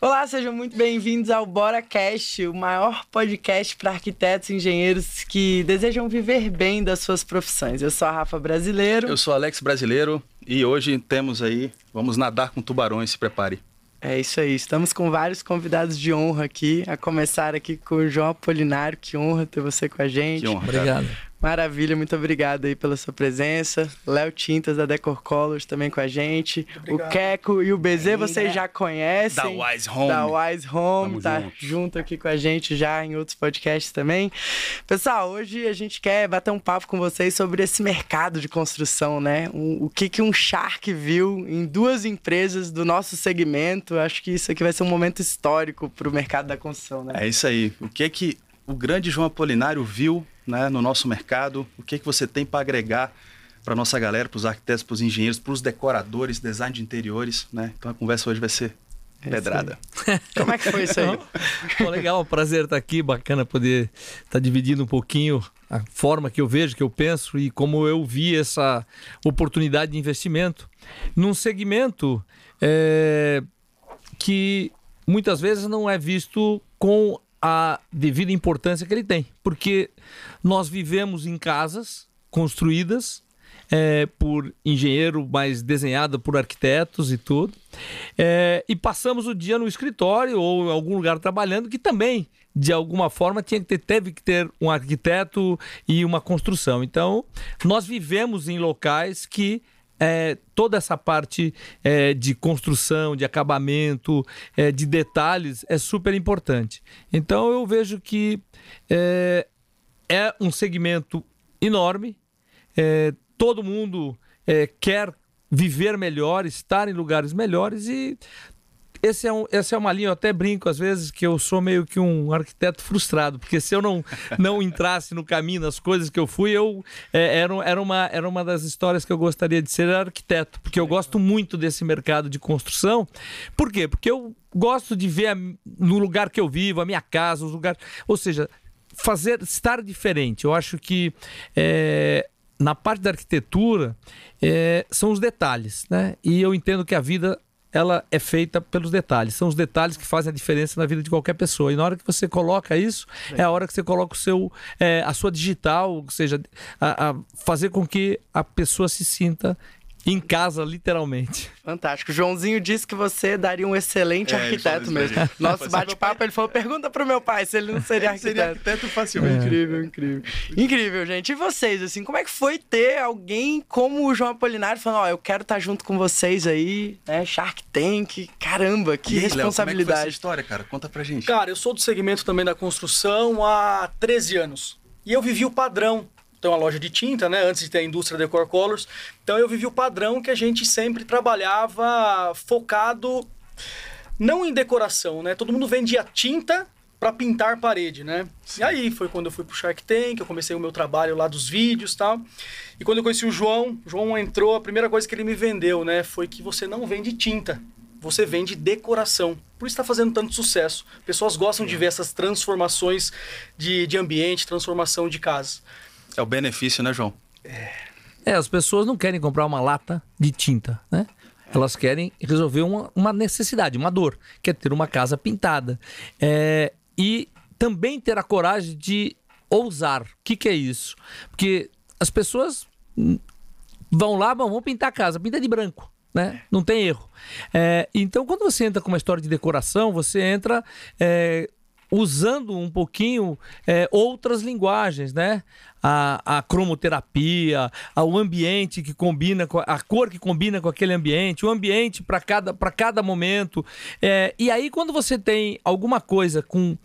Olá, sejam muito bem-vindos ao BoraCast, o maior podcast para arquitetos e engenheiros que desejam viver bem das suas profissões. Eu sou a Rafa Brasileiro. Eu sou Alex Brasileiro e hoje temos aí, vamos nadar com tubarões, se prepare. É isso aí, estamos com vários convidados de honra aqui, a começar aqui com o João Apolinário, que honra ter você com a gente. Que honra. Obrigado. Maravilha, muito obrigado aí pela sua presença. Léo Tintas da Decor Colors também com a gente. Obrigado. O Queco e o BZ vocês já conhecem. Da Wise Home. Da Wise Home, Tamo tá junto. junto aqui com a gente já em outros podcasts também. Pessoal, hoje a gente quer bater um papo com vocês sobre esse mercado de construção, né? O, o que, que um Shark viu em duas empresas do nosso segmento. Acho que isso aqui vai ser um momento histórico para o mercado da construção, né? É isso aí. O que é que o grande João Apolinário viu né, no nosso mercado? O que é que você tem para agregar para nossa galera, para os arquitetos, para os engenheiros, para os decoradores, design de interiores, né? Então a conversa hoje vai ser É pedrada. Como é que foi isso aí? Pô, legal, um prazer estar aqui, bacana poder estar dividindo um pouquinho a forma que eu vejo, que eu penso e como eu vi essa oportunidade de investimento num segmento é, que muitas vezes não é visto com a devida importância que ele tem, porque nós vivemos em casas construídas é, por engenheiro, mas desenhada por arquitetos e tudo. É, e passamos o dia no escritório ou em algum lugar trabalhando que também, de alguma forma, tinha que ter, teve que ter um arquiteto e uma construção. Então, nós vivemos em locais que é, toda essa parte é, de construção, de acabamento, é, de detalhes é super importante. Então eu vejo que é, é um segmento enorme, é, todo mundo é, quer viver melhor, estar em lugares melhores e esse é um, essa é uma linha, eu até brinco às vezes que eu sou meio que um arquiteto frustrado, porque se eu não, não entrasse no caminho, nas coisas que eu fui, eu é, era, era, uma, era uma das histórias que eu gostaria de ser arquiteto, porque eu gosto muito desse mercado de construção. Por quê? Porque eu gosto de ver a- no lugar que eu vivo, a minha casa, os lugares. Ou seja, fazer estar diferente. Eu acho que é, na parte da arquitetura é, são os detalhes, né? E eu entendo que a vida ela é feita pelos detalhes. São os detalhes que fazem a diferença na vida de qualquer pessoa. E na hora que você coloca isso, é a hora que você coloca o seu, é, a sua digital, ou seja, a, a fazer com que a pessoa se sinta em casa, literalmente. Fantástico. O Joãozinho disse que você daria um excelente É, ele arquiteto mesmo. gente. Nosso bate-papo, ele falou: pergunta pro meu pai se ele não seria arquiteto. Seria arquiteto facilmente. Incrível, incrível. Incrível, gente. E vocês, assim, como é que foi ter alguém como o João Apolinário falando, ó, eu quero estar junto com vocês aí, né? Shark Tank. Caramba, que E aí, Léo, como é que foi essa responsabilidade. história, cara? Conta pra gente. Cara, eu sou do segmento também da construção há 13 anos. E eu vivi o padrão. Então, uma loja de tinta, né? Antes de ter a indústria Decor Colors. Então, eu vivi o padrão que a gente sempre trabalhava focado não em decoração, né? Todo mundo vendia tinta para pintar parede, né? E aí foi quando eu fui pro Shark Tank, eu comecei o meu trabalho lá dos vídeos e tal. E quando eu conheci o João, o João entrou, a primeira coisa que ele me vendeu, né, foi que você não vende tinta, você vende decoração. Por isso está fazendo tanto sucesso. Pessoas gostam de ver essas transformações de, de ambiente, transformação de casa. É o benefício, né, João? É, as pessoas não querem comprar uma lata de tinta, né? Elas querem resolver uma, uma necessidade, uma dor, que é ter uma casa pintada. É, e também ter a coragem de ousar. O que, que é isso? Porque as pessoas vão lá, vão pintar a casa, pinta de branco. Né? Não tem erro. É, então, quando você entra com uma história de decoração, você entra é, usando um pouquinho é, outras linguagens, né? A, a cromoterapia, o ambiente que combina, com a, cor que combina com aquele ambiente, o ambiente para cada, cada momento. É, e aí, quando você tem alguma coisa com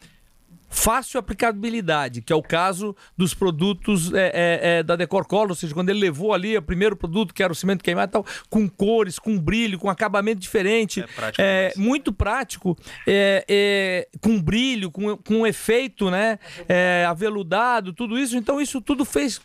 fácil aplicabilidade, que é o caso dos produtos é, é, é, da Decor Color, ou seja, quando ele levou ali o primeiro produto, que era o cimento queimado e tal, com cores, com brilho, com acabamento diferente, É prático é, muito prático, é, é, com brilho, com, com efeito, né, é, aveludado, tudo isso, então isso tudo fez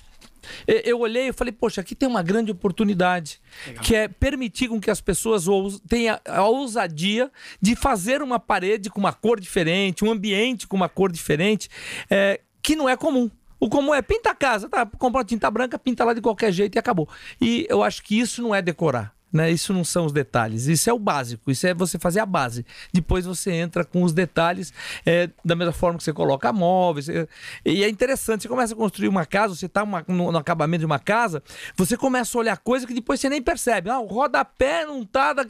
eu- olhei e falei, poxa, aqui tem uma grande oportunidade, que é permitir com que as pessoas tenham a ousadia de fazer uma parede com uma cor diferente, um ambiente com uma cor diferente, é, que não é comum. O comum é pinta a casa, tá? Compra uma tinta branca, pinta lá de qualquer jeito e acabou. E eu acho que isso não é decorar. Né? Isso não são os detalhes, isso é o básico, isso é você fazer a base. Depois você entra com os detalhes, é, da mesma forma que você coloca móveis. É, e é interessante, você começa a construir uma casa, você está no, no, acabamento de uma casa, você começa a olhar coisa que depois você nem percebe. Ah, o rodapé não está. Da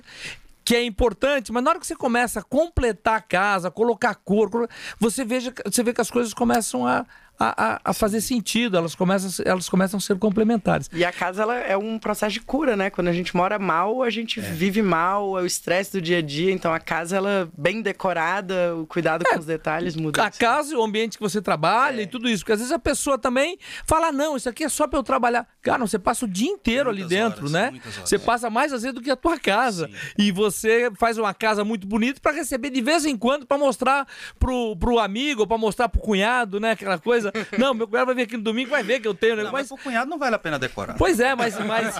que é importante, mas na hora que você começa a completar a casa, colocar cor, você, veja, você vê que as coisas começam a, a, a, fazer sentido, elas começam, elas começam a ser complementares. E a casa ela é um processo de cura, né? Quando a gente mora mal, a gente é. vive mal, é o estresse do dia a dia, então a casa ela bem decorada, o cuidado é, com os detalhes muda. A casa, o ambiente que você trabalha é. e tudo isso, porque às vezes a pessoa também fala: "Não, isso aqui é só para eu trabalhar". Cara, você passa o dia inteiro muitas ali dentro, horas, né? Você passa mais às vezes do que a tua casa. Sim. E você faz uma casa muito bonita para receber de vez em quando para mostrar pro, pro amigo, para mostrar pro cunhado, né, aquela coisa coisa. Não, meu cunhado vai vir aqui no domingo vai ver que eu tenho. Não, mas... mas cunhado não vale a pena decorar. Pois é, mas, mas,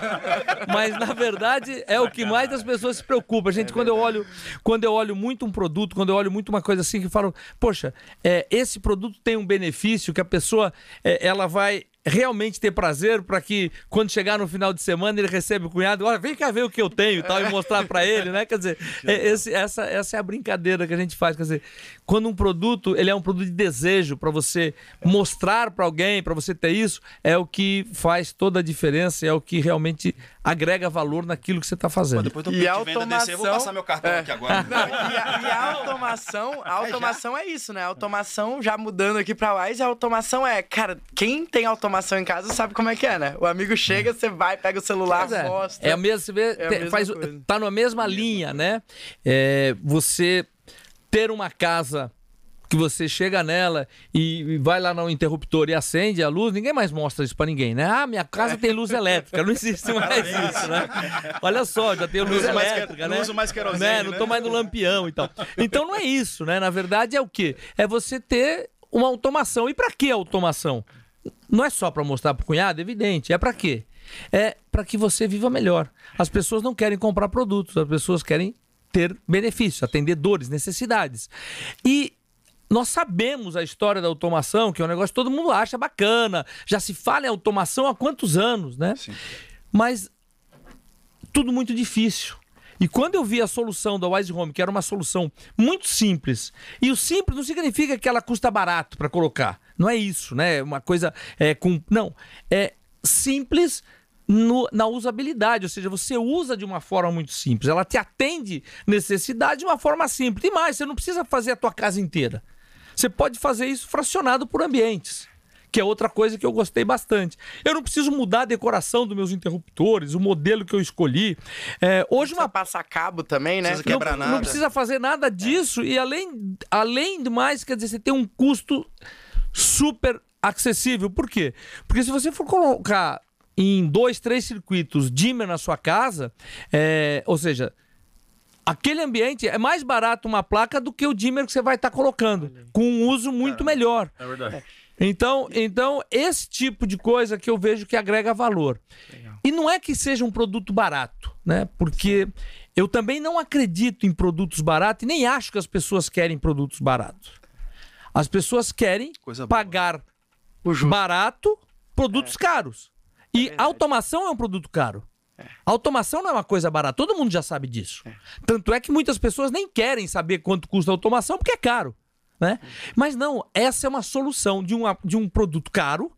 mas na verdade é o que mais as pessoas se preocupam. Gente, é quando eu olho, quando eu olho muito um produto, quando eu olho muito uma coisa assim que falam, poxa, é, esse produto tem um benefício que a pessoa é, ela vai realmente ter prazer para que quando chegar no final de semana ele recebe o cunhado, olha, vem cá ver o que eu tenho e tal, e mostrar para ele, né? Quer dizer, é, esse, essa, essa é a brincadeira que a gente faz. Quer dizer, quando um produto ele é um produto de desejo para você mostrar para alguém, para você ter isso, é o que faz toda a diferença, é o que realmente agrega valor naquilo que você está fazendo. Pô, depois do e a automação... eu vou passar meu cartão é. aqui agora. Não, e, a, e, a, automação, a automação é, é, isso, né? A automação, já mudando aqui para Wise, a automação é, cara, quem tem automação em casa sabe como é que é, né? O amigo chega, você vai, pega o celular, é. mostra. É a mesma, você vê, é a faz, coisa. tá na mesma linha, né? É, você ter uma casa que você chega nela e vai lá no interruptor e acende a luz, ninguém mais mostra isso para ninguém, né? Ah, minha casa tem luz elétrica, não existe mais isso, né? Olha só, já tem luz elétrica, mais, né? Não uso mais querosene, né? Não tô mais no lampião e tal. Então não é isso, né? Na verdade é o quê? É você ter uma automação. E para que automação? Não é só para mostrar pro cunhado, evidente. É para quê? É para que você viva melhor. As pessoas não querem comprar produtos, as pessoas querem ter benefícios, atender dores, necessidades. E nós sabemos a história da automação, que é um negócio que todo mundo acha bacana. Já se fala em automação há quantos anos, né? Sim. Mas tudo muito difícil. E quando eu vi a solução da Wise Home, que era uma solução muito simples, e o simples não significa que ela custa barato para colocar. Não é isso, né? Uma coisa é com. Não. É simples no, na usabilidade, ou seja, você usa de uma forma muito simples. Ela te atende necessidade de uma forma simples. E mais, você não precisa fazer a tua casa inteira. Você pode fazer isso fracionado por ambientes que é outra coisa que eu gostei bastante. Eu não preciso mudar a decoração dos meus interruptores, o modelo que eu escolhi. É, hoje uma passa cabo também, né? Não precisa quebrar não, nada. Não precisa fazer nada disso é. e além além de mais, quer dizer, você tem um custo super acessível. Por quê? Porque se você for colocar em dois, três circuitos dimmer na sua casa, é, ou seja, aquele ambiente é mais barato uma placa do que o dimmer que você vai estar tá colocando, com um uso muito é, melhor. É verdade. Então, então, esse tipo de coisa que eu vejo que agrega valor. Legal. E não é que seja um produto barato, né? Porque eu também não acredito em produtos baratos e nem acho que as pessoas querem produtos baratos. As pessoas querem pagar barato produtos é. caros. E é automação é um produto caro. É. Automação não é uma coisa barata, todo mundo já sabe disso. É. Tanto é que muitas pessoas nem querem saber quanto custa a automação porque é caro. Né? Mas não, essa é uma solução de, uma, de um produto caro,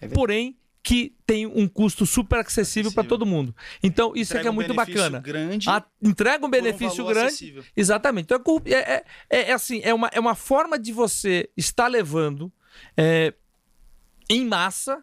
é porém que tem um custo super acessível para todo mundo. Então, isso entrega é muito um bacana. Grande a, entrega um benefício um grande. Acessível. Exatamente. Então, é, é, é, é, assim, é uma, é uma forma de você estar levando é, em massa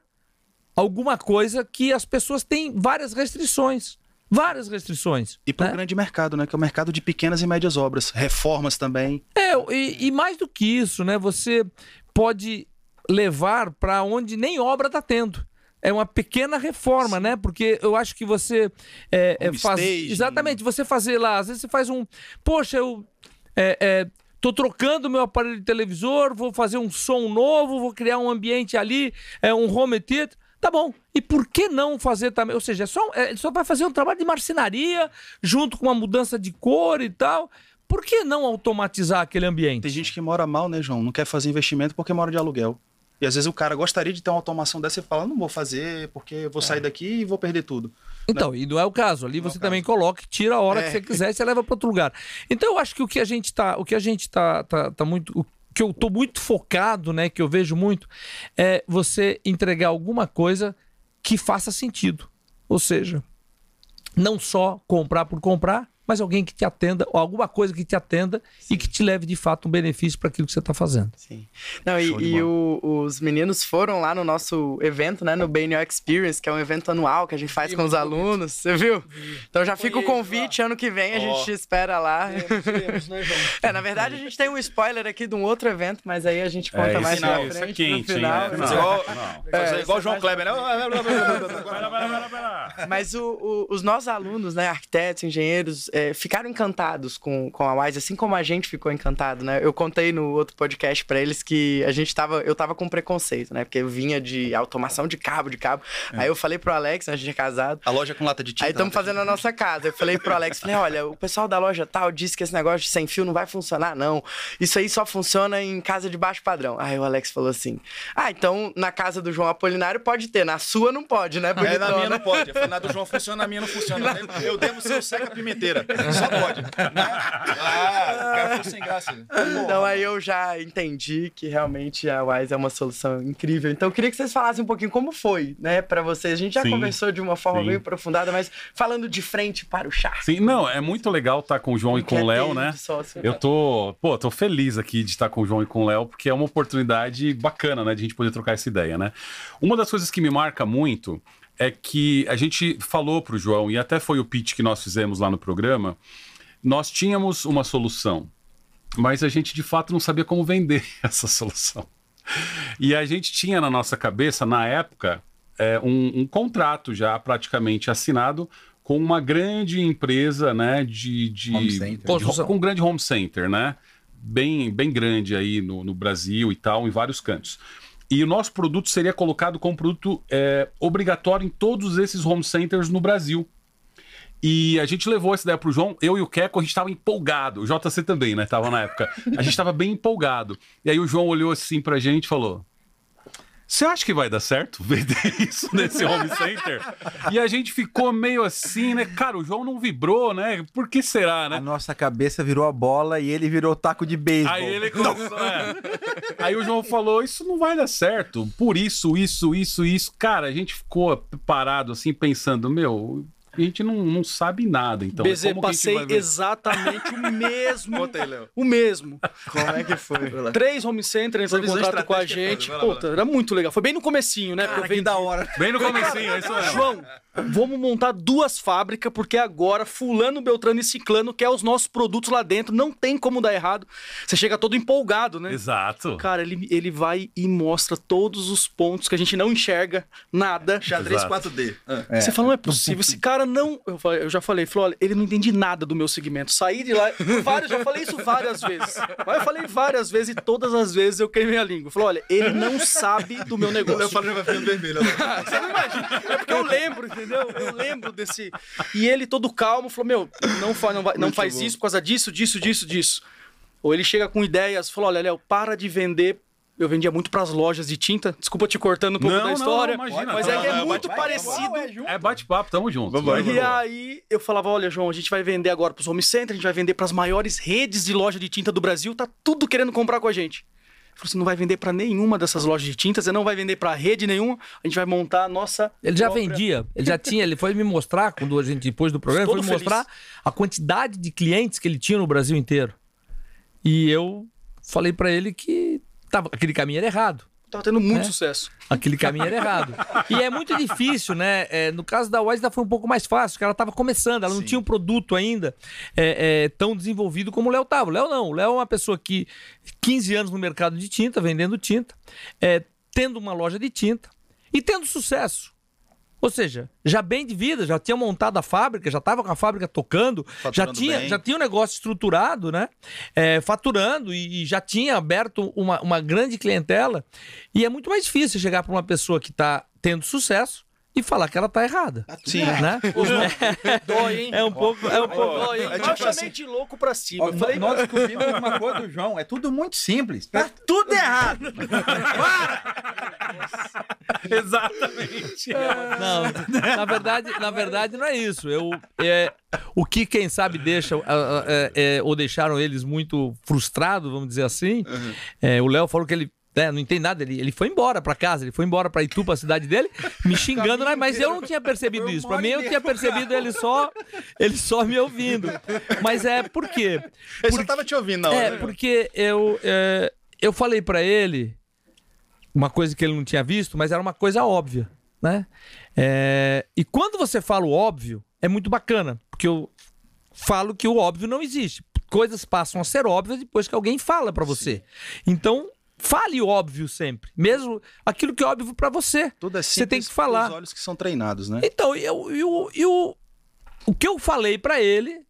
alguma coisa que as pessoas têm várias restrições. Várias restrições. E para o né? grande mercado, né? Que é o mercado de pequenas e médias obras. Reformas também. É, e, e mais do que isso, né? Você pode levar para onde nem obra está tendo é uma pequena reforma, Sim. né? Porque eu acho que você é, é, faz exatamente você fazer lá, às vezes você faz um, poxa, eu é, é, tô trocando meu aparelho de televisor, vou fazer um som novo, vou criar um ambiente ali, é um home theater. Tá bom. E por que não fazer também? Ou seja, é só, é, ele só vai fazer um trabalho de marcenaria, junto com uma mudança de cor e tal. Por que não automatizar aquele ambiente? Tem gente que mora mal, né, João? Não quer fazer investimento porque mora de aluguel. E às vezes o cara gostaria de ter uma automação dessa e fala, não vou fazer porque eu vou sair daqui e vou perder tudo. Então, e não é o caso. Ali Não é você também coloca, e tira a hora É. que você quiser e você leva para outro lugar. Então, eu acho que o que a gente tá, o que a gente tá, tá, tá muito, o que eu tô muito focado, né, que eu vejo muito, é você entregar alguma coisa que faça sentido. Ou seja, não só comprar por comprar, mas alguém que te atenda, ou alguma coisa que te atenda e que te leve de fato um benefício para aquilo que você está fazendo. Sim. Não, e, Show e o- os meninos foram lá no nosso evento, né? No BNO Experience, que é um evento anual que a gente faz com os alunos. Você viu? Então já fica o convite, ano que vem a gente te espera lá. Temos, temos, né? É, na verdade a gente tem um spoiler aqui de um outro evento, mas aí a gente conta É, mais isso, pra isso é frente. quente, no final. hein? É, Não. igual, É, igual João Kleber, né? Mas o- o- os nossos alunos, né, arquitetos, engenheiros, é, ficaram encantados com, com a Wise, assim como a gente ficou encantado, né? Eu contei no outro podcast pra eles que a gente tava, eu tava com preconceito, né? Porque eu vinha de automação de cabo, de cabo. Aí eu falei pro Alex, né, a gente é casado, A loja com lata de tinta. Aí estamos fazendo a nossa casa. Eu falei pro Alex, falei, olha, o pessoal da loja tal disse que esse negócio de sem fio não vai funcionar, não. Isso aí só funciona em casa de baixo padrão. Aí o Alex falou assim, ah, então na casa do João Apolinário pode ter, na sua não pode, né, É, na minha bonitona? não pode. Na do João funciona, na minha não funciona. Eu devo ser o seca pimenteira. Só pode. Né? Ah, o cara ficou sem graça. Então aí eu já entendi que realmente a Wise é uma solução incrível. Então eu queria que vocês falassem um pouquinho como foi, né, pra vocês. A gente já Sim, conversou de uma forma sim. bem aprofundada, mas falando de frente para o chá. Sim, não, é muito legal estar com o João e com o Léo, né? Eu tô, pô, tô feliz aqui de estar com o João e com o Léo, porque é uma oportunidade bacana, né, de a gente poder trocar essa ideia, né? Uma das coisas que me marca muito é que a gente falou pro João, e até foi o pitch que nós fizemos lá no programa, nós tínhamos uma solução, mas a gente de fato não sabia como vender essa solução. E a gente tinha na nossa cabeça, na época, é, um, um contrato já praticamente assinado com uma grande empresa, né, de, de, Home center. de com um grande home center, né, bem, bem grande aí no, no Brasil e tal, em vários cantos. E o nosso produto seria colocado como produto é, obrigatório em todos esses home centers no Brasil. E a gente levou essa ideia pro João, eu e o Keco, a gente tava empolgado. O JC também, né? Tava na época. A gente tava bem empolgado. E aí o João olhou assim pra gente e falou: Você acha que vai dar certo vender isso nesse home center? e a gente ficou meio assim, né? Cara, o João não vibrou, né? Por que será, A né? nossa cabeça virou a bola e ele virou taco de beisebol. Aí ele começou. é. Aí o João falou: Isso não vai dar certo. Por isso, isso, isso, isso. Cara, a gente ficou parado assim, pensando: Meu, a gente não, não sabe nada. Então, BZ, como que a gente passei vai ver? exatamente o mesmo. Conta aí, Léo. O mesmo. Como é que foi? Três home centers entrou em contato com a é gente. lá, Puta, era muito legal. Foi bem no comecinho, né? Porque Cara, eu que vendi- da hora. Bem no comecinho, é isso mesmo. João, vamos montar duas fábricas, porque agora fulano, beltrano e ciclano quer os nossos produtos lá dentro. Não tem como dar errado. Você chega todo empolgado, né? Exato. Cara, ele, ele vai e mostra todos os pontos que a gente não enxerga nada. Xadrez Exato. 4D. Ah. É. Você falou, não é possível, esse cara não. Eu, falei- eu já falei, falou, olha, ele não entende nada do meu segmento. Saí de lá, vários, já falei isso várias vezes. Mas eu falei várias vezes e todas as vezes eu queimei a língua. Falou, olha, ele não sabe do meu negócio. falou já vai ficando vermelho. Você não imagina. É porque eu lembro, entendeu? Eu lembro desse. E ele todo calmo falou: Meu, não, fa não, vai- não faz bom. isso por causa disso, disso, disso, disso. Ou ele chega com ideias, falou: Olha, Léo, para de vender. Eu vendia muito pras lojas de tinta. Desculpa te cortando um pouco Não, da não, história. não, imagina. mas Não, é que é não, muito parecido. É bate-papo, tamo junto. E aí eu falava, olha, João, a gente vai vender agora pros home center, a gente vai vender pras maiores redes de loja de tinta do Brasil, tá tudo querendo comprar com a gente. Ele falou, você não vai vender pra nenhuma dessas lojas de tinta, você não vai vender pra rede nenhuma, a gente vai montar a nossa Ele já própria- vendia, ele já tinha, ele foi me mostrar, quando a gente, depois do programa, Todo foi me mostrar feliz. a quantidade de clientes que ele tinha no Brasil inteiro. E eu falei pra ele que tava, aquele caminho era errado. Tava tendo muito É. sucesso. Aquele caminho era errado. E é muito difícil, né? É, no caso da Wise, foi um pouco mais fácil, porque ela estava começando, ela não Sim. tinha um produto ainda é, é, tão desenvolvido como o Léo estava. O Léo não. O Léo é uma pessoa que 15 anos no mercado de tinta, vendendo tinta, é, tendo uma loja de tinta e tendo sucesso. Ou seja, já bem de vida, já tinha montado a fábrica, já estava com a fábrica tocando, já Faturando tinha, bem. já tinha um negócio estruturado, né? É, faturando e, e já tinha aberto uma, uma grande clientela. E é muito mais difícil chegar para uma pessoa que está tendo sucesso e falar que ela tá errada. Sim. Né? É, dói, hein? É um pouco. É um pouco... Dói, hein? É eu tipo chamei assim- de louco pra cima. Ó, eu falei, nós descobrimos uma coisa do João, é tudo muito simples. Tá tudo errado. Exatamente. Não, na verdade, na verdade não é isso. Eu, é, o que, quem sabe, deixa, é, é, ou deixaram eles muito frustrados, vamos dizer assim. é, o Léo falou que ele né, não entende nada, ele, ele foi embora pra casa, ele foi embora pra Itu, pra cidade dele, me xingando, né, mas eu não tinha percebido isso. uma Pra mim, eu tinha percebido ele só, ele só me ouvindo. Mas é por quê? Ele só tava te ouvindo na hora. É, né? porque eu, é, eu falei pra ele uma coisa que ele não tinha visto, mas era uma coisa óbvia, né? É, e quando você fala o óbvio, é muito bacana, porque eu falo que o óbvio não existe. Coisas passam a ser óbvias depois que alguém fala pra você. Então, fale o óbvio sempre, mesmo aquilo que é óbvio pra você. Tudo é Você simples tem que falar. Os olhos que são treinados, né? Então, eu, eu, eu, o que eu falei pra ele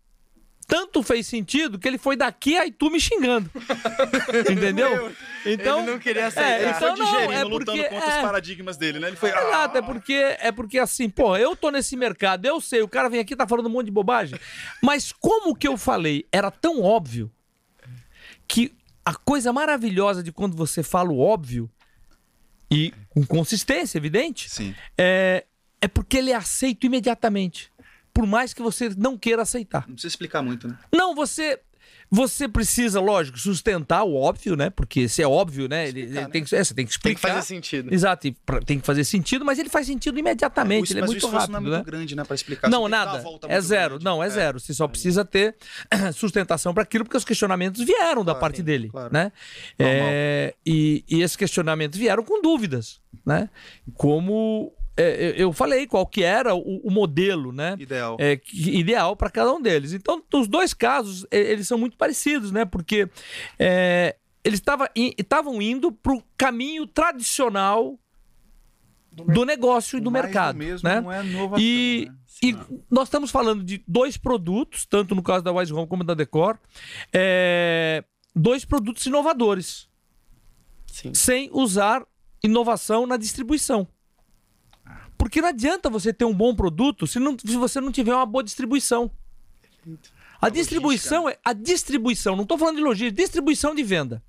tanto fez sentido que ele foi daqui a Itu me xingando. Entendeu? Então, Ele não queria é, aceitar. então não, Digerindo, é lutando porque contra os é, paradigmas dele, né? Ele foi. Exato, é porque, é porque assim, pô, eu tô nesse mercado, eu sei, o cara vem aqui e tá falando um monte de bobagem. Mas como que eu falei era tão óbvio que a coisa maravilhosa de quando você fala o óbvio, e com consistência, evidente, Sim. é, é porque ele é aceito imediatamente. Por mais que você não queira aceitar. Não precisa explicar muito, né? Não, você. Você precisa, lógico, sustentar o óbvio, né? Porque se é óbvio, né? Ele, ele tem que, é, você tem que Tem que explicar. fazer sentido. Exato, pra- tem que fazer sentido, mas ele faz sentido imediatamente, ele é muito rápido, não é né? muito grande, né? Pra explicar. Não, nada. É zero. grande. Não, é zero. Você só precisa ter sustentação para aquilo, porque os questionamentos vieram da Claro, parte sim, dele, claro. né? É, e, e esses questionamentos vieram com dúvidas, né? Como é, eu- falei qual que era o, o modelo, né? Ideal. é, que- ideal para cada um deles. Então, nos dois casos, eles são muito parecidos, né? Porque é, eles estavam indo para o caminho tradicional do negócio e do mercado, mesmo né? não é inovação, E, né? e nós estamos falando de dois produtos, tanto no caso da Wise Home como da Decor, é, dois produtos inovadores, Sim. sem usar inovação na distribuição. Porque não adianta você ter um bom produto se, não- se você não tiver uma boa distribuição. A distribuição é a distribuição, não estou falando de logística, distribuição de venda.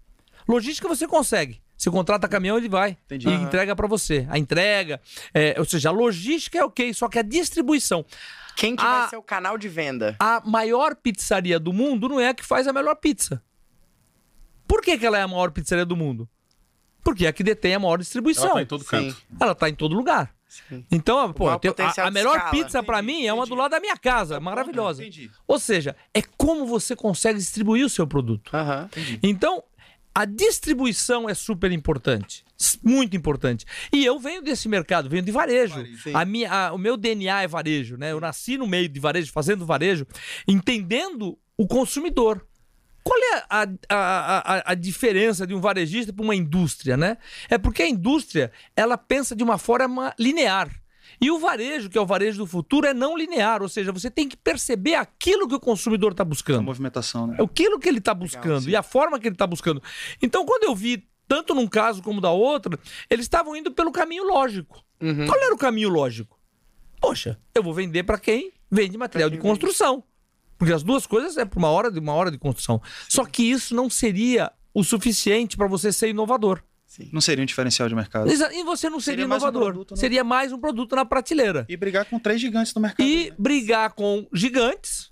Logística você consegue. Você contrata caminhão, ele vai Entendi. e Aham. entrega para você. A entrega, é, ou seja, a logística é ok, só que a distribuição. Quem que A- vai ser o canal de venda? A maior pizzaria do mundo não é a que faz a melhor pizza. Por que, que ela é a maior pizzaria do mundo? Porque é a que detém a maior distribuição. Ela tá em todo Sim. canto. Ela tá em todo lugar. Sim. Então, pô, a, a melhor escala. pizza Entendi, mim é uma do lado da minha casa, maravilhosa. Entendi. Ou seja, é como você consegue distribuir o seu produto. Então, a distribuição é super importante. Muito importante. E eu venho desse mercado, venho de varejo. Sim. A minha, a- o meu DNA é varejo, né? Eu nasci no meio de varejo, fazendo varejo, entendendo o consumidor. Qual é a, a, a, a diferença de um varejista para uma indústria, né? É porque a indústria, ela pensa de uma forma linear. E o varejo, que é o varejo do futuro, é não linear, ou seja, você tem que perceber aquilo que o consumidor está A buscando. movimentação, né? É aquilo que ele está buscando sim. e a forma que ele está buscando. Então, quando eu vi, tanto num caso como da outra, eles estavam indo pelo caminho lógico. Uhum. Qual era o caminho lógico? Poxa, eu vou vender para quem vende material de construção. Porque as duas coisas é por uma hora de uma hora de construção. Só que isso não seria o suficiente para você ser inovador. Não seria um diferencial de mercado. E você não seria, Seria mais um inovador. produto, né? Seria mais um produto na prateleira. E brigar com três gigantes do mercado. E né? brigar com gigantes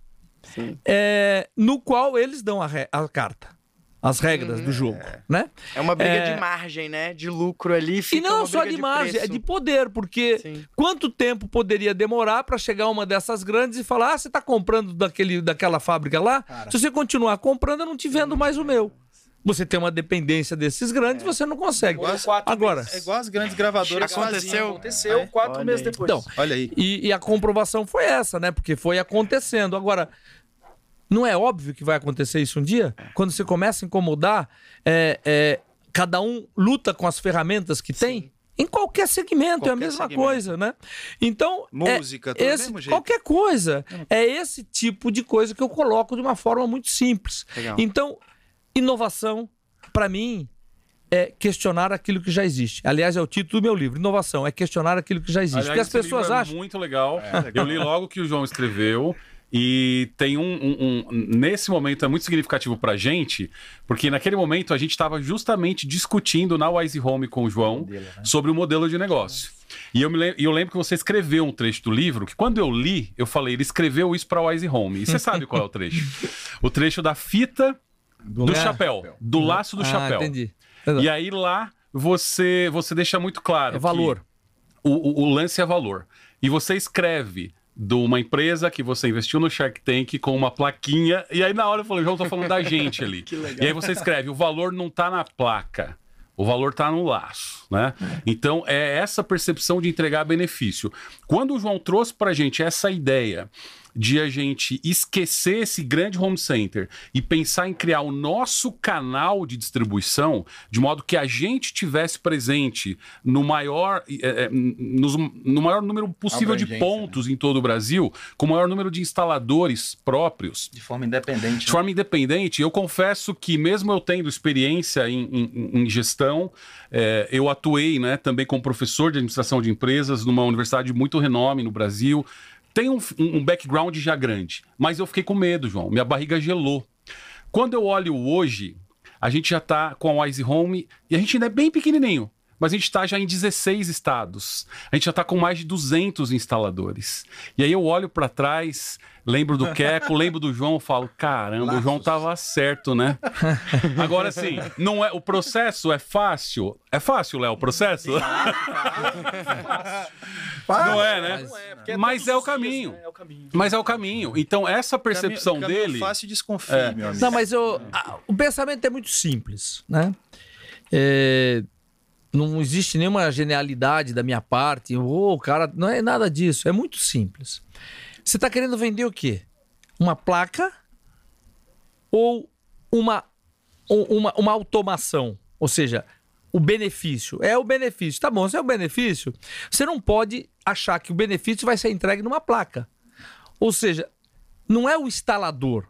Sim. é, no qual eles dão a, re- a carta. As regras do jogo, né? É uma briga É. de margem, né? De lucro ali. E não uma só briga de margem, é preço. de poder, porque Sim. quanto tempo poderia demorar para chegar uma dessas grandes e falar: ah, você está comprando daquele, daquela fábrica lá? Se você continuar comprando, eu não te vendo mais o meu. Você tem uma dependência desses grandes, você não consegue. Quatro Agora, É igual as grandes gravadoras Aconteceu? Aconteceu É? quatro Olha meses aí. depois. Então, Olha aí. E, e a comprovação foi essa, né? Porque foi acontecendo. Agora, não é óbvio que vai acontecer isso um dia? Quando você começa a incomodar, é, é, cada um luta com as ferramentas que tem? Em qualquer segmento, é a Qualquer mesma segmento. coisa, né? Então, é Música, tudo do esse- mesmo jeito. qualquer coisa. É esse tipo de coisa que eu coloco de uma forma muito simples. Legal. Então, inovação, para mim, é questionar aquilo que já existe. Aliás, é o título do meu livro, Inovação, é questionar aquilo que já existe. Aliás, Porque as pessoas é acham. muito legal. É, legal. Eu li logo que o João escreveu. E tem um, um, um, Nesse momento é muito significativo pra gente, porque naquele momento a gente estava justamente discutindo na Wise Home com o João modelo, né? sobre o modelo de negócio. E eu, me lembro, eu lembro que você escreveu um trecho do livro, que quando eu li, eu falei, ele escreveu isso pra Wise Home. E você sabe qual é o trecho? O trecho da fita do, do chapéu, do laço do ah, chapéu. Entendi. E aí lá você, você deixa muito claro. É valor. O, o, o lance é valor. E você escreve de uma empresa que você investiu no Shark Tank com uma plaquinha. E aí na hora eu falei, João, tô falando da gente ali. e aí você escreve, o valor não tá na placa. O valor está no laço, né? É. Então é essa percepção de entregar benefício. Quando o João trouxe para a gente essa ideia de a gente esquecer esse grande home center e pensar em criar o nosso canal de distribuição, de modo que a gente tivesse presente no maior, é, no, no, maior número possível de pontos né? em todo o Brasil, com o maior número de instaladores próprios. De forma independente. De né? forma independente. Eu confesso que, mesmo eu tendo experiência em, em, em gestão, é, eu atuei né, também como professor de administração de empresas numa universidade de muito renome no Brasil tem um, um background já grande, mas eu fiquei com medo, João. Minha barriga gelou. Quando eu olho hoje, a gente já está com a Wise Home e a gente ainda é bem pequenininho mas a gente está já em 16 estados. A gente já está com mais de 200 instaladores. E aí eu olho para trás, lembro do Queco, lembro do João, falo, caramba, Laços. o João tava certo, né? Agora sim, não é o processo é fácil. É fácil, Léo, o processo? não é, né? Mas, é, mas é, o caminho. Né? é o caminho. Mas é o caminho. Então essa percepção caminho, caminho dele, fácil desconfia, é. meu amigo. Não, mas eu, a, o pensamento é muito simples, né? É, não existe nenhuma genialidade da minha parte. Ô, oh, cara, não é nada disso. É muito simples. Você está querendo vender o quê? Uma placa ou uma, uma, uma automação? Ou seja, o benefício. É o benefício. Tá bom, se é o benefício, você não pode achar que o benefício vai ser entregue numa placa. Ou seja, não é o instalador.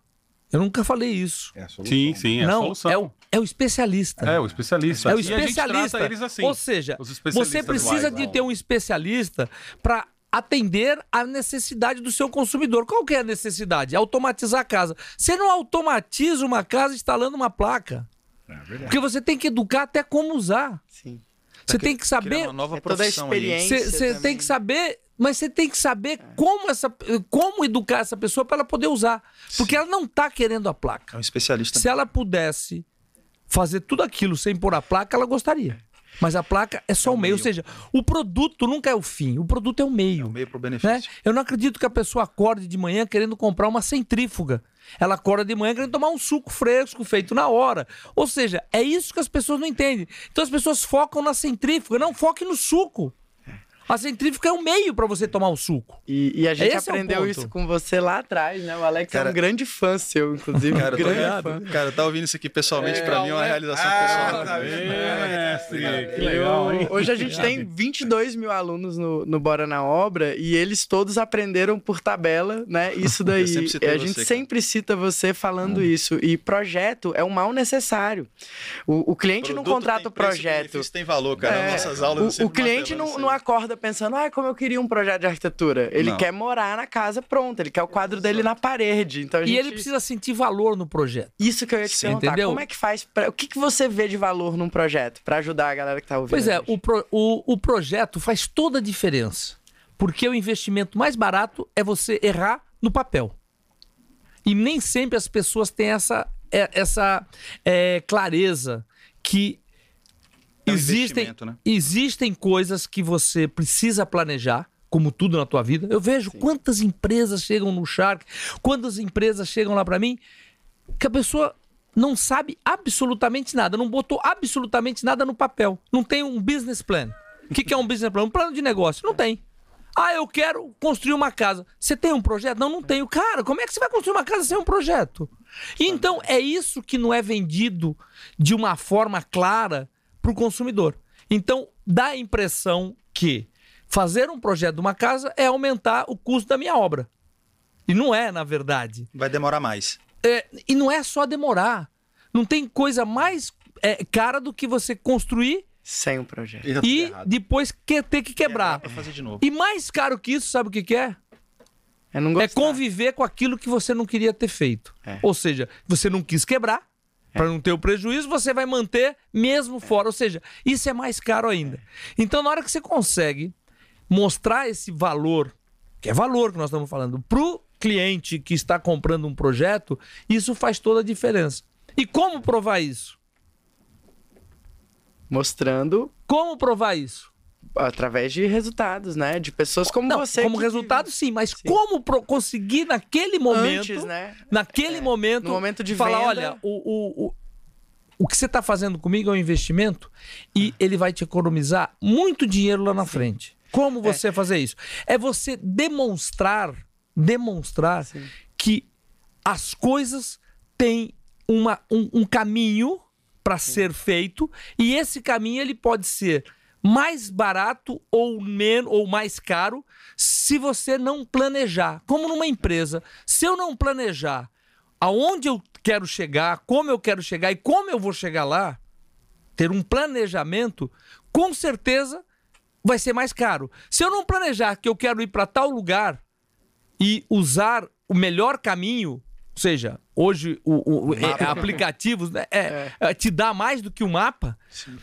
Eu nunca falei isso. É a solução. Sim, sim, é não, a solução. É o, é o especialista. É o especialista. É o especialista. Assim, Ou seja, você precisa de ter um especialista para atender a necessidade do seu consumidor. Qual que é a necessidade? Automatizar a casa. Você não automatiza uma casa instalando uma placa. É porque você tem que educar até como usar. Sim. Você tem que saber. Uma nova é toda a experiência. Você tem que saber mas você tem que saber como, essa, como educar essa pessoa para ela poder usar. Porque Sim. ela não está querendo a placa. É um especialista. Se ela pudesse fazer tudo aquilo sem pôr a placa, ela gostaria. Mas a placa é só é o, meio. meio. Ou seja, o produto nunca é o fim, o produto é o meio. É o meio para o benefício. Né? Eu não acredito que a pessoa acorde de manhã querendo comprar uma centrífuga. Ela acorda de manhã querendo tomar um suco fresco feito na hora. Ou seja, é isso que as pessoas não entendem. Então as pessoas focam na centrífuga, não foquem no suco. A centrífuga é um meio para você tomar o suco. E, e a gente Esse aprendeu é isso com você lá atrás, né? O Alex cara, é um grande fã seu, inclusive. Cara, grande fã. cara tá ouvindo isso aqui pessoalmente, é, para mim é uma realização ah, pessoal. Tá é, sim, que legal, hein? Hoje a gente tem 22 mil alunos no, no Bora na Obra e eles todos aprenderam por tabela, né? Isso daí. a gente você, sempre cita você falando hum. isso. E projeto é um mal necessário. O, o cliente não contrata o projeto. Isso tem valor, cara. É, Nossas aulas o, o cliente não, não acorda pensando, ah, como eu queria um projeto de arquitetura. Ele não. quer morar na casa pronta, ele quer o quadro dele na parede. Então, gente... E ele precisa sentir valor no projeto. Isso que eu ia te Sim, perguntar. Entendeu? Como é que faz? Pra... O que, que você vê de valor num projeto para ajudar a galera que tá ouvindo? Pois é, o, pro... o, o projeto faz toda a diferença. Porque o investimento mais barato é você errar no papel. E nem sempre as pessoas têm essa, é, essa é, clareza que é um existem, né? existem coisas que você precisa planejar, como tudo na tua vida. Eu vejo Sim. quantas empresas chegam no Shark, quantas empresas chegam lá para mim, que a pessoa não sabe absolutamente nada, não botou absolutamente nada no papel. Não tem um business plan. O que, que é um business plan? Um plano de negócio. Não tem. Ah, eu quero construir uma casa. Você tem um projeto? Não, não tenho. Cara, como é que você vai construir uma casa sem um projeto? Então, é isso que não é vendido de uma forma clara para o consumidor. Então, dá a impressão que fazer um projeto de uma casa é aumentar o custo da minha obra. E não é, na verdade. Vai demorar mais. É, e não é só demorar. Não tem coisa mais é cara do que você construir sem um projeto. E, e depois que, ter que quebrar. Quebrar fazer de novo. E mais caro que isso, sabe o que, que é? É, é, conviver com aquilo que você não queria ter feito. É. Ou seja, você não quis quebrar, é. para não ter o prejuízo, você vai manter mesmo fora. Ou seja, isso é mais caro ainda. Então, na hora que você consegue mostrar esse valor, que é valor que nós estamos falando, para o cliente que está comprando um projeto, isso faz toda a diferença. E como provar isso? Mostrando. Como provar isso? Através de resultados, né? De pessoas como Não, você. Como que... resultado, sim, mas sim. como pro... conseguir naquele momento. Antes, né? Naquele é, momento. No momento de falar, venda... olha, o, o, o, o que você está fazendo comigo é um investimento e ele vai te economizar muito dinheiro lá na sim. frente. Como é. você é. fazer isso? É você demonstrar, demonstrar sim. que as coisas têm uma, um, um caminho para ser feito e esse caminho ele pode ser mais barato ou menos ou mais caro se você não planejar. Como numa empresa, se eu não planejar aonde eu quero chegar, como eu quero chegar e como eu vou chegar lá, ter um planejamento, com certeza vai ser mais caro. Se eu não planejar que eu quero ir para tal lugar e usar o melhor caminho, ou seja, hoje o, o, é, aplicativos né, é, é. é. te dá mais do que o mapa. Sim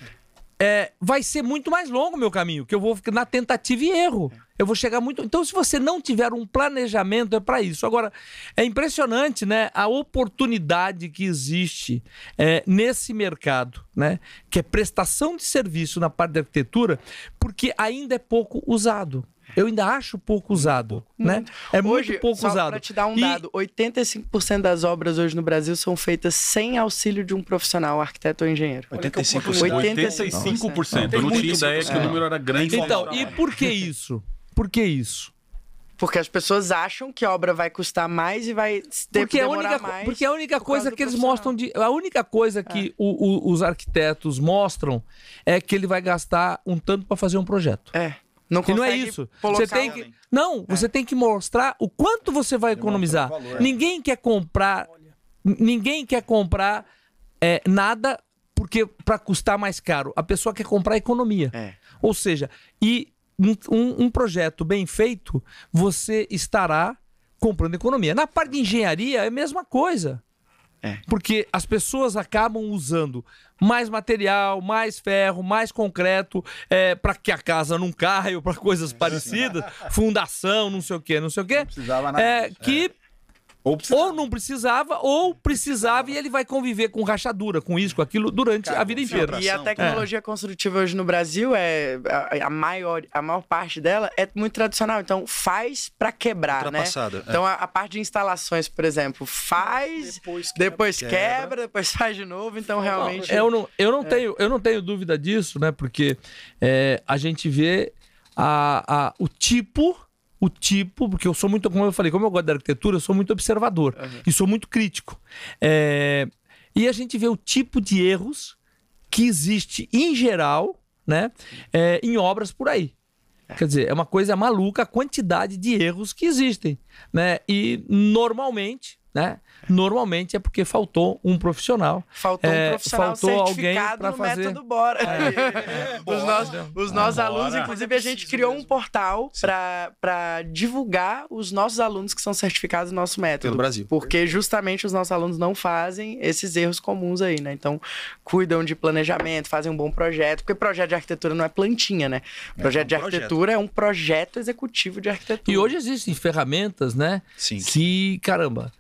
é, vai ser muito mais longo o meu caminho, que eu vou na tentativa e erro. Eu vou chegar muito. Então, se você não tiver um planejamento, é para isso. Agora, é impressionante, né? A oportunidade que existe é, nesse mercado, né? Que é prestação de serviço na parte da arquitetura, porque ainda é pouco usado. Eu ainda acho pouco usado, né? É hoje, muito pouco só usado. Para te dar um e... dado, 85% das obras hoje no Brasil são feitas sem auxílio de um profissional, arquiteto ou engenheiro. 85%. 85%. 85%. Eu não tinha ideia que o número era grande. Então, e por que isso? Por que isso? Porque as pessoas acham que a obra vai custar mais e vai ter porque que demorar a única, mais. Porque a única coisa que eles mostram de, a única coisa que é. o, o, os arquitetos mostram é que ele vai gastar um tanto para fazer um projeto. É. Não, que não é isso. Você tem que, não, é. você tem que mostrar o quanto você vai economizar. ninguém quer comprar, ninguém quer comprar é, nada porque para custar mais caro. A pessoa quer comprar economia. É. Ou seja, e um, um projeto bem feito, você estará comprando economia. Na parte de engenharia é a mesma coisa. É. Porque as pessoas acabam usando mais material, mais ferro, mais concreto, é, para que a casa não caia ou para coisas parecidas, fundação, não sei o que, não sei o que. É, que ou, ou, não precisava, ou precisava e ele vai conviver com rachadura, com isso, com aquilo, durante Cara, a vida inteira. E a tecnologia é. construtiva hoje no Brasil, é a, a, maior, a maior parte dela é muito tradicional. Então, faz para quebrar, né? É. Então, a, a, parte de instalações, por exemplo, faz, depois quebra, depois quebra, quebra depois faz de novo. Então, realmente... eu não, eu não, é. tenho, eu não tenho dúvida disso, né? Porque é, a gente vê a, a, o tipo o tipo, porque eu sou muito, como eu falei, como eu gosto da arquitetura, eu sou muito observador uhum. e sou muito crítico. É, e a gente vê o tipo de erros que existe em geral, né, é, em obras por aí. É. Quer dizer, é uma coisa maluca a quantidade de erros que existem, né? E normalmente né? Normalmente é porque faltou um profissional. Faltou um profissional faltou alguém para fazer. método Bora. É. os nossos, os nossos ah, alunos, bora. inclusive, a gente criou mesmo. um portal para divulgar os nossos alunos que são certificados no nosso método. Pelo Brasil. Porque justamente os nossos alunos não fazem esses erros comuns aí, né? Então, cuidam de planejamento, fazem um bom projeto, porque projeto de arquitetura não é plantinha, né? É, projeto é um de arquitetura projeto. é um projeto executivo de arquitetura. E hoje existem ferramentas, né? Sim. Que, caramba,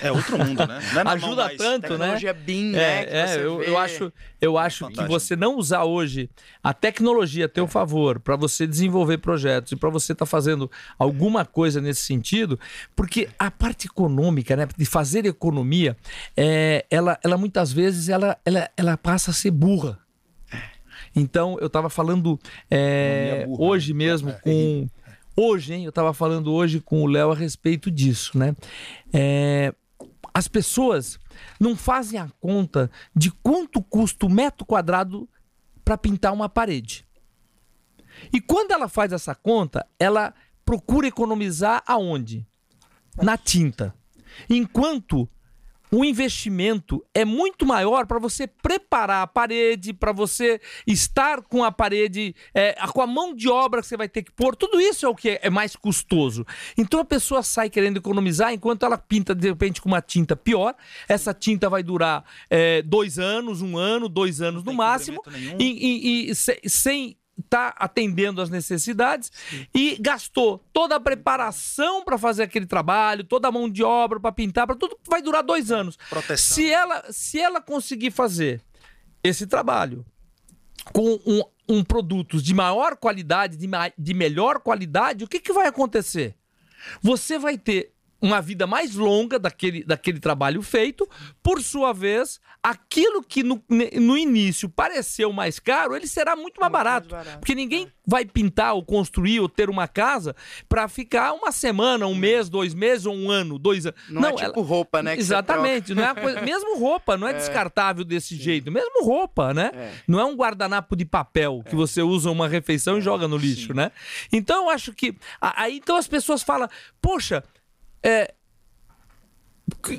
é outro mundo, né? É Ajuda mais. tanto, tecnologia né? BIM, né? É, eu, eu, acho, eu acho que você não usar hoje a tecnologia a teu é. favor para você desenvolver projetos e para você estar tá fazendo alguma coisa nesse sentido, porque a parte econômica, né, de fazer economia, é, ela, ela muitas vezes ela, ela, ela passa a ser burra. Então, eu estava falando é, hoje né? mesmo é. com Hoje, hein, eu estava falando hoje com o Léo a respeito disso, né? É, as pessoas não fazem a conta de quanto custa o metro quadrado para pintar uma parede. E quando ela faz essa conta, ela procura economizar aonde? Na tinta. Enquanto o investimento é muito maior para você preparar a parede, para você estar com a parede, é, com a mão de obra que você vai ter que pôr. Tudo isso é o que é mais custoso. Então a pessoa sai querendo economizar enquanto ela pinta de repente com uma tinta pior. Essa tinta vai durar é, dois anos, um ano, dois anos no máximo, e, e, e se, sem está atendendo às necessidades Sim. e gastou toda a preparação para fazer aquele trabalho, toda a mão de obra para pintar, para tudo vai durar dois anos. Proteção. Se ela, se ela conseguir fazer esse trabalho com um, um produtos de maior qualidade, de, ma de melhor qualidade, o que, que vai acontecer? Você vai ter uma vida mais longa daquele, daquele trabalho feito. Por sua vez, aquilo que no, no início pareceu mais caro, ele será muito mais, muito barato, mais barato, Porque ninguém é. vai pintar ou construir ou ter uma casa para ficar uma semana, um mês, dois meses ou um ano, dois anos. Não, não é tipo ela... roupa, né? Exatamente. Não é coisa... Mesmo roupa, não é, é. descartável desse Sim. jeito. Mesmo roupa, né? É. Não é um guardanapo de papel que é. você usa uma refeição e joga no lixo, Sim. né? Então eu acho que. Aí então as pessoas falam, poxa é,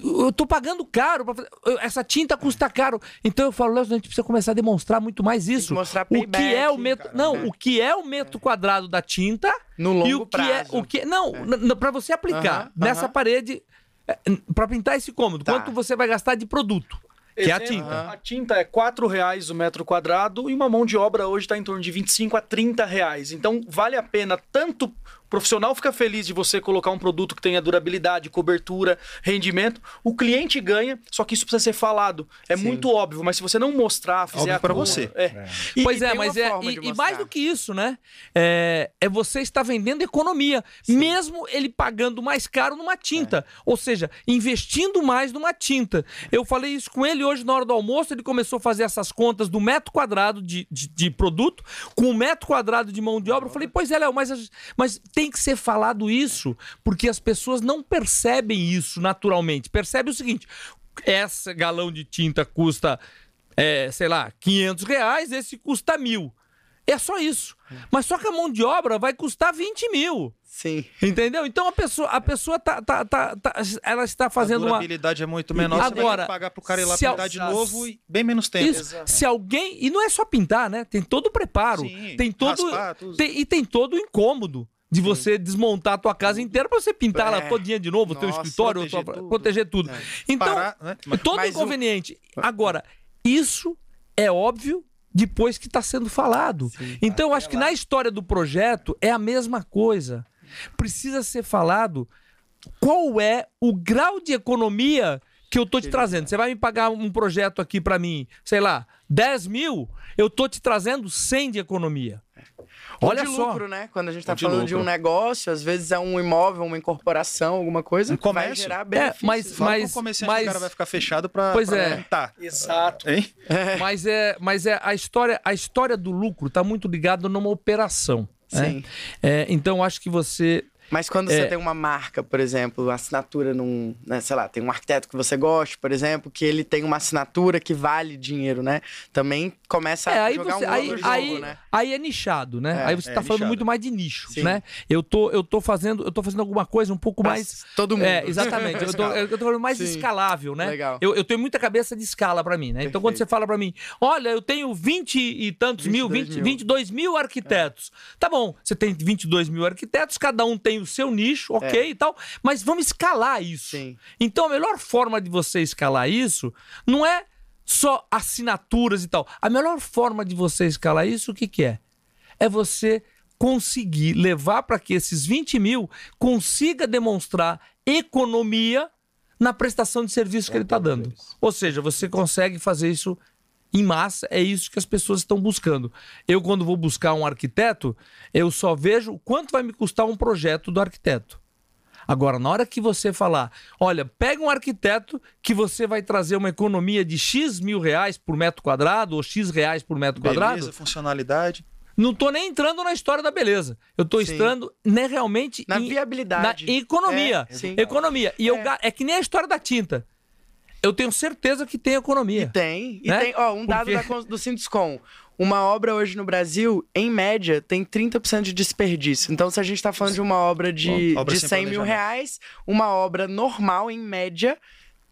eu tô pagando caro, pra, essa tinta custa caro. Então eu falo, Léo, a gente precisa começar a demonstrar muito mais isso. Mostrar payback, o que é o metro, cara, não, né? o que é o metro é. quadrado da tinta no longo e o que prazo. é o que não, é. para você aplicar uh -huh, nessa uh -huh. parede é, para pintar esse cômodo, tá. quanto você vai gastar de produto? Que é a tinta. A tinta é R$ reais o metro quadrado e uma mão de obra hoje está em torno de 25 a 30 reais. Então vale a pena tanto o profissional fica feliz de você colocar um produto que tenha durabilidade, cobertura, rendimento. O cliente ganha, só que isso precisa ser falado. É Sim. muito óbvio, mas se você não mostrar, fizer para você. É. é. E, pois é, mas é e, e, mais do que isso, né? É, é você estar vendendo economia, Sim. mesmo ele pagando mais caro numa tinta, é. ou seja, investindo mais numa tinta. Eu falei isso com ele hoje na hora do almoço. Ele começou a fazer essas contas do metro quadrado de, de, de produto com um metro quadrado de mão de obra. Eu falei, pois é, Léo, mas, mas tem que ser falado isso, porque as pessoas não percebem isso naturalmente. Percebe o seguinte: esse galão de tinta custa, é, sei lá, 500 reais, esse custa mil. É só isso. Mas só que a mão de obra vai custar 20 mil. Sim. Entendeu? Então a pessoa, a pessoa tá, tá, tá, tá ela está fazendo uma. A durabilidade é muito menor. Agora, você pagar pro cara ir lá pintar de novo e bem menos tempo. Isso. Se alguém. E não é só pintar, né? Tem todo o preparo. Sim, tem todo. Raspar, tem, e tem todo o incômodo de você desmontar a tua casa inteira para você pintar ela é. todinha de novo, o teu escritório, proteger tua, tudo. Proteger tudo. É. Então, Parar, né? todo Mas inconveniente. Agora, isso é óbvio depois que está sendo falado. Sim, então, acho que lá. na história do projeto é a mesma coisa. Precisa ser falado qual é o grau de economia que eu tô te trazendo. Você vai me pagar um projeto aqui para mim, sei lá, 10 mil, eu tô te trazendo 100 de economia. Olha de só. lucro, né? Quando a gente está falando lucro. de um negócio, às vezes é um imóvel, uma incorporação, alguma coisa um que vai gerar benefício. É, mas, mas, mas o cara vai ficar fechado para Pois pra é. Tá. Exato. Hein? É. Mas é, mas é a história, a história do lucro está muito ligada numa operação. Né? Sim. É, então acho que você mas quando é... você tem uma marca, por exemplo, assinatura num. Né, sei lá, tem um arquiteto que você gosta, por exemplo, que ele tem uma assinatura que vale dinheiro, né? Também começa é, a jogar você, um aí, jogo, aí, né? Aí é nichado, né? É, aí você é tá falando nichado. muito mais de nicho, Sim. né? Eu tô, eu tô fazendo, eu tô fazendo alguma coisa um pouco mais. Todo mundo. É, exatamente. eu, tô, eu tô falando mais Sim. escalável, né? Legal. Eu, eu tenho muita cabeça de escala para mim, né? Perfeito. Então quando você fala para mim, olha, eu tenho 20 e tantos mil, 20, mil, 22 mil arquitetos. Tá bom, você tem 22 mil arquitetos, cada um tem o seu nicho, ok é. e tal, mas vamos escalar isso. Sim. Então a melhor forma de você escalar isso não é só assinaturas e tal. A melhor forma de você escalar isso, o que, que é? É você conseguir levar para que esses 20 mil consiga demonstrar economia na prestação de serviço que ele está dando. Ou seja, você consegue fazer isso em massa, é isso que as pessoas estão buscando. Eu, quando vou buscar um arquiteto, eu só vejo quanto vai me custar um projeto do arquiteto. Agora, na hora que você falar, olha, pega um arquiteto que você vai trazer uma economia de X mil reais por metro quadrado ou X reais por metro Beleza, quadrado. funcionalidade. Não tô nem entrando na história da beleza. Eu sim. entrando né, realmente na em, viabilidade. Na economia. É, economia. E é. Eu, é que nem a história da tinta. Eu tenho certeza que tem economia. E tem. E né? tem, ó, um dado Porque... da, do Sinduscom. Uma obra hoje no Brasil, em média, tem 30% de desperdício. Então, se a gente está falando de uma obra de, Bom, obra de 100 mil reais, uma obra normal, em média,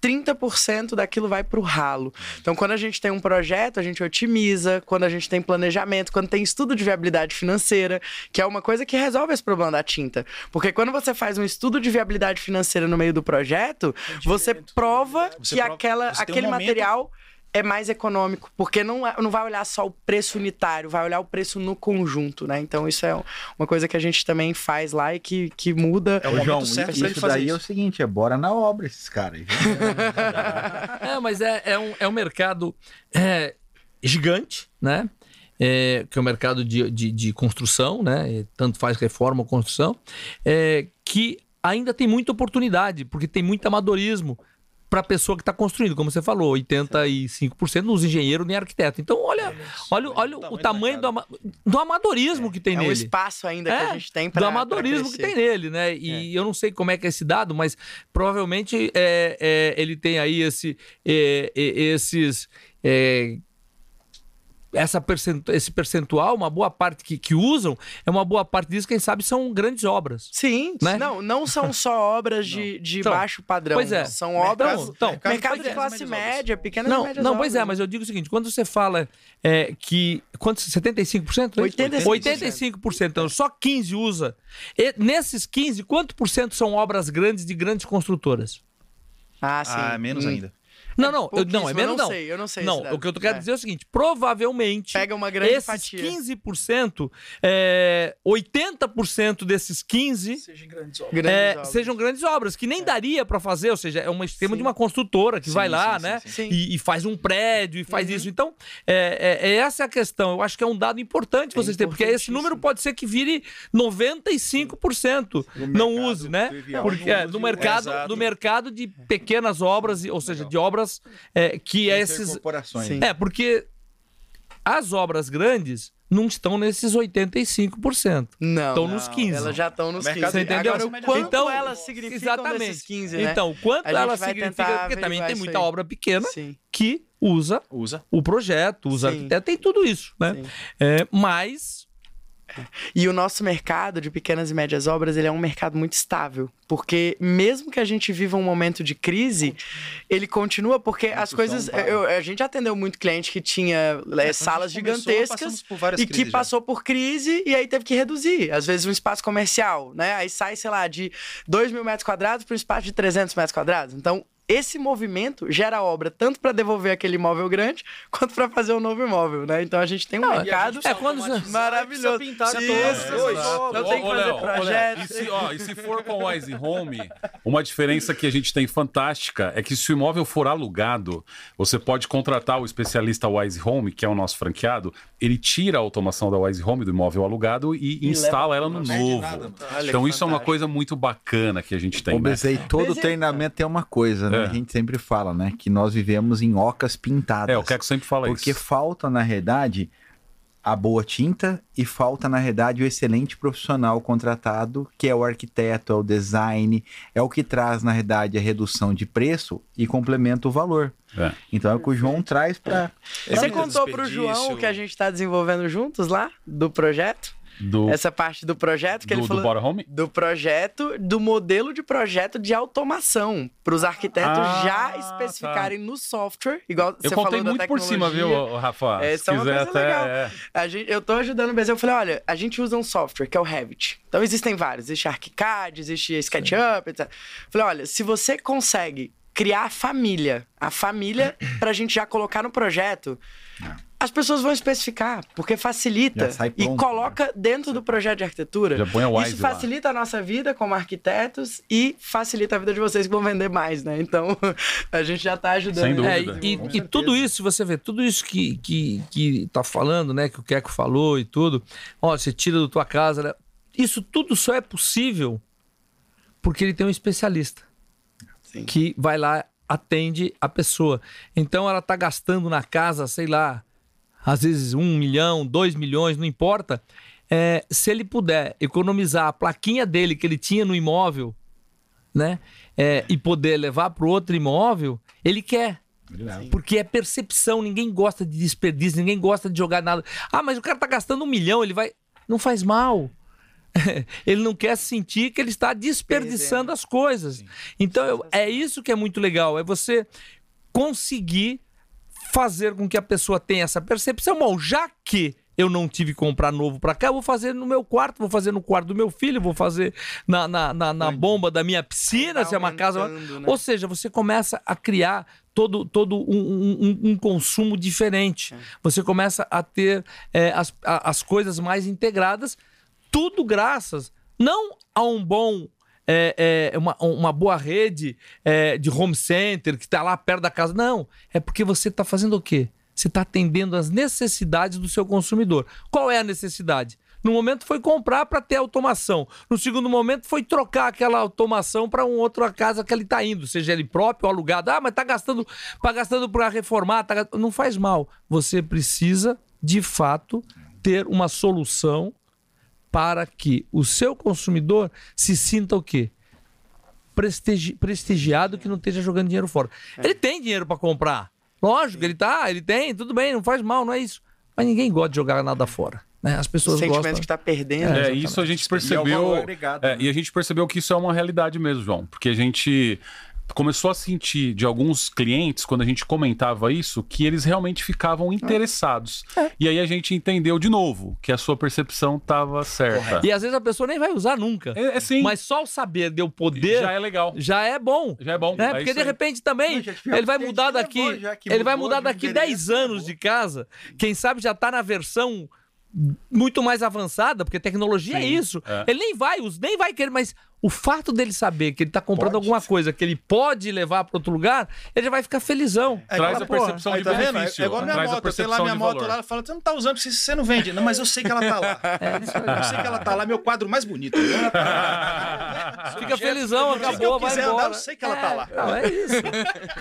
30% daquilo vai para o ralo. Então, quando a gente tem um projeto, a gente otimiza, quando a gente tem planejamento, quando tem estudo de viabilidade financeira, que é uma coisa que resolve esse problema da tinta. Porque quando você faz um estudo de viabilidade financeira no meio do projeto, você prova você que prova, aquela, aquele um material é mais econômico, porque não, é, não vai olhar só o preço unitário, vai olhar o preço no conjunto, né? Então isso é uma coisa que a gente também faz lá e que, que muda. É o João, certo isso, isso daí isso. é o seguinte, é bora na obra esses caras. é, mas é, é, um, é um mercado é, gigante, né? É, que é o mercado de, de, de construção, né? Tanto faz reforma ou construção, é, que ainda tem muita oportunidade, porque tem muito amadorismo para a pessoa que está construindo, como você falou, 85% dos engenheiros nem arquiteto. Então, olha, olha, olha o, o tamanho do, ama do amadorismo é, que tem é nele. É o espaço ainda é, que a gente tem para Do amadorismo que tem nele, né? E é. eu não sei como é que é esse dado, mas provavelmente é, é ele tem aí esse, é, esses essa esse percentual, uma boa parte que, que usam, é uma boa parte disso, quem sabe, são grandes obras. Sim, né? não, não são só obras de, de então, baixo padrão. Pois é. São obras. Então, mercado, mercado de classe média, pequenas não, e médias Não, obras. pois é, mas eu digo o seguinte: quando você fala é, que. Quantos? 75%? 85%. 85%. Então, só 15 usa. E, nesses 15, quanto por cento são obras grandes de grandes construtoras? Ah, sim. Ah, menos hum. ainda. Não, não, eu, não, é menos não. não. Sei, eu não sei. Não, o que eu quero é. dizer é o seguinte: provavelmente. Pega uma grande esses fatia. 15%, é, 80% desses 15 sejam grandes obras. É, grandes sejam grandes obras, que nem é. daria para fazer, ou seja, é um esquema sim. de uma construtora que sim, vai lá, sim, né? E, e, faz um prédio e faz uhum. isso. Então, é, é, é, essa a questão. Eu acho que é um dado importante vocês terem, porque esse número pode ser que vire 95% não use, né? Porque no mercado, no mercado de pequenas obras, ou seja, de obras obras é, que esses. É, porque as obras grandes não estão nesses 85%. Não. Estão nos 15%. Elas já estão nos 15%. Você entendeu? Agora, o quanto então, elas significam exatamente. nesses 15%, né? Então, quanto elas significam, porque também tem muita obra pequena Sim. que usa, usa o projeto, usa Sim. arquiteto, tem tudo isso, né? É, mas e o nosso mercado de pequenas e médias obras, ele é um mercado muito estável, porque mesmo que a gente viva um momento de crise, ele continua porque as coisas, eu, a gente atendeu muito cliente que tinha é, salas gigantescas e que passou por crise e aí teve que reduzir, às vezes um espaço comercial, né? Aí sai, sei lá, de 2 mil metros quadrados para um espaço de 300 metros quadrados. Então, esse movimento gera obra tanto para devolver aquele imóvel grande quanto para fazer um novo imóvel, né? Então a gente tem um Não, mercado é quando maravilhoso. Pintar isso, isso, eu tenho que fazer projetos. E se, ó, e se for com o Wise Home, uma diferença que a gente tem fantástica é que se o imóvel for alugado, você pode contratar o especialista Wise Home, que é o nosso franqueado, ele tira a automação da Wise Home do imóvel alugado e, e instala ela no novo. Nada, então isso é uma coisa muito bacana que a gente tem. Né? todo treinamento é uma coisa, né? É. A gente sempre fala, né? Que nós vivemos em ocas pintadas. É, o Keco sempre fala porque isso. Porque falta, na realidade, a boa tinta e falta, na realidade, o excelente profissional contratado, que é o arquiteto, é o design, é o que traz, na realidade, a redução de preço e complementa o valor. É. Então é o que o João traz para. Você contou para o João o que a gente está desenvolvendo juntos lá, do projeto? Do, essa parte do projeto que do, ele falou. Do Bora Home? Do projeto, do modelo de projeto de automação. Para os arquitetos ah, já tá. especificarem tá. no software, igual eu você falou da muito por cima, viu, Rafa? É, isso é uma coisa até, legal. É. A gente, eu tô ajudando o Brasil. Eu falei, olha, a gente usa um software que é o Revit. Então existem vários. Existe ArchiCAD, existe SketchUp, etc. falei, olha, se você consegue criar a família, a família para a gente já colocar no projeto. É as pessoas vão especificar, porque facilita pronto, e coloca né? dentro do projeto de arquitetura. Já põe Isso facilita lá. a nossa vida como arquitetos e facilita a vida de vocês que vão vender mais, né? Então, a gente já está ajudando. Sem dúvida. É, e, e tudo isso, você vê, tudo isso que, que, que tá falando, né? Que o Keco falou e tudo. Ó, você tira da tua casa, né? Isso tudo só é possível porque ele tem um especialista. Sim. Que vai lá, atende a pessoa. Então, ela tá gastando na casa, sei lá às vezes um milhão, dois milhões, não importa. É, se ele puder economizar a plaquinha dele que ele tinha no imóvel, né? É, e poder levar para o outro imóvel, ele quer. Sim. Porque é percepção, ninguém gosta de desperdício, ninguém gosta de jogar nada. Ah, mas o cara tá gastando um milhão, ele vai. Não faz mal. ele não quer sentir que ele está desperdiçando as coisas. Então, eu, é isso que é muito legal, é você conseguir fazer com que a pessoa tenha essa percepção. Bom, já que eu não tive que comprar novo para cá, eu vou fazer no meu quarto, vou fazer no quarto do meu filho, vou fazer na, na, na, na bomba da minha piscina, se é uma casa. Né? Ou seja, você começa a criar todo, todo um, um, um consumo diferente. É. Você começa a ter é, as, as coisas mais integradas, tudo graças não a um bom é, é, uma, uma boa rede é, de home center que está lá perto da casa. Não, é porque você está fazendo o quê? Você está atendendo às necessidades do seu consumidor. Qual é a necessidade? No momento foi comprar para ter automação. No segundo momento foi trocar aquela automação para uma outra casa que ele está indo, seja ele próprio ou alugado. Ah, mas está gastando para gastando para reformar, tá... não faz mal. Você precisa, de fato, ter uma solução para que o seu consumidor se sinta o quê? Prestigi prestigiado que não esteja jogando dinheiro fora. É. Ele tem dinheiro para comprar. Lógico, ele tá, ele tem, tudo bem, não faz mal, não é isso. Mas ninguém gosta de jogar nada fora. Né? As pessoas o sentimento gostam. que está perdendo. É, isso a gente percebeu. E, é, é, né? e a gente percebeu que isso é uma realidade mesmo, João. Porque a gente começou a sentir de alguns clientes, quando a gente comentava isso, que eles realmente ficavam interessados. É. E aí a gente entendeu de novo que a sua percepção estava certa. E às vezes a pessoa nem vai usar nunca. É, é sim. Mas só o saber de o poder. Já é legal. Já é bom. Já é bom. Né? Porque de repente também Não, ele vai mudar daqui. Ele vai mudar daqui 10 anos de casa. Quem sabe já está na versão muito mais avançada, porque tecnologia é Sim, é isso. É. Ele nem vai, nem vai querer, mas o fato dele saber que ele está comprando pode. alguma coisa que ele pode levar para outro lugar, ele já vai ficar felizão. É, Traz a percepção de tá benefício. É igual minha Traz moto, tem lá minha moto valor. lá, ela fala, você não está usando, você não vende. Não, mas eu sei que ela está lá. É, eu sei que ela está lá, meu quadro mais bonito. Fica felizão, acabou, vai embora. Andar, eu sei que ela está lá. Não, é isso.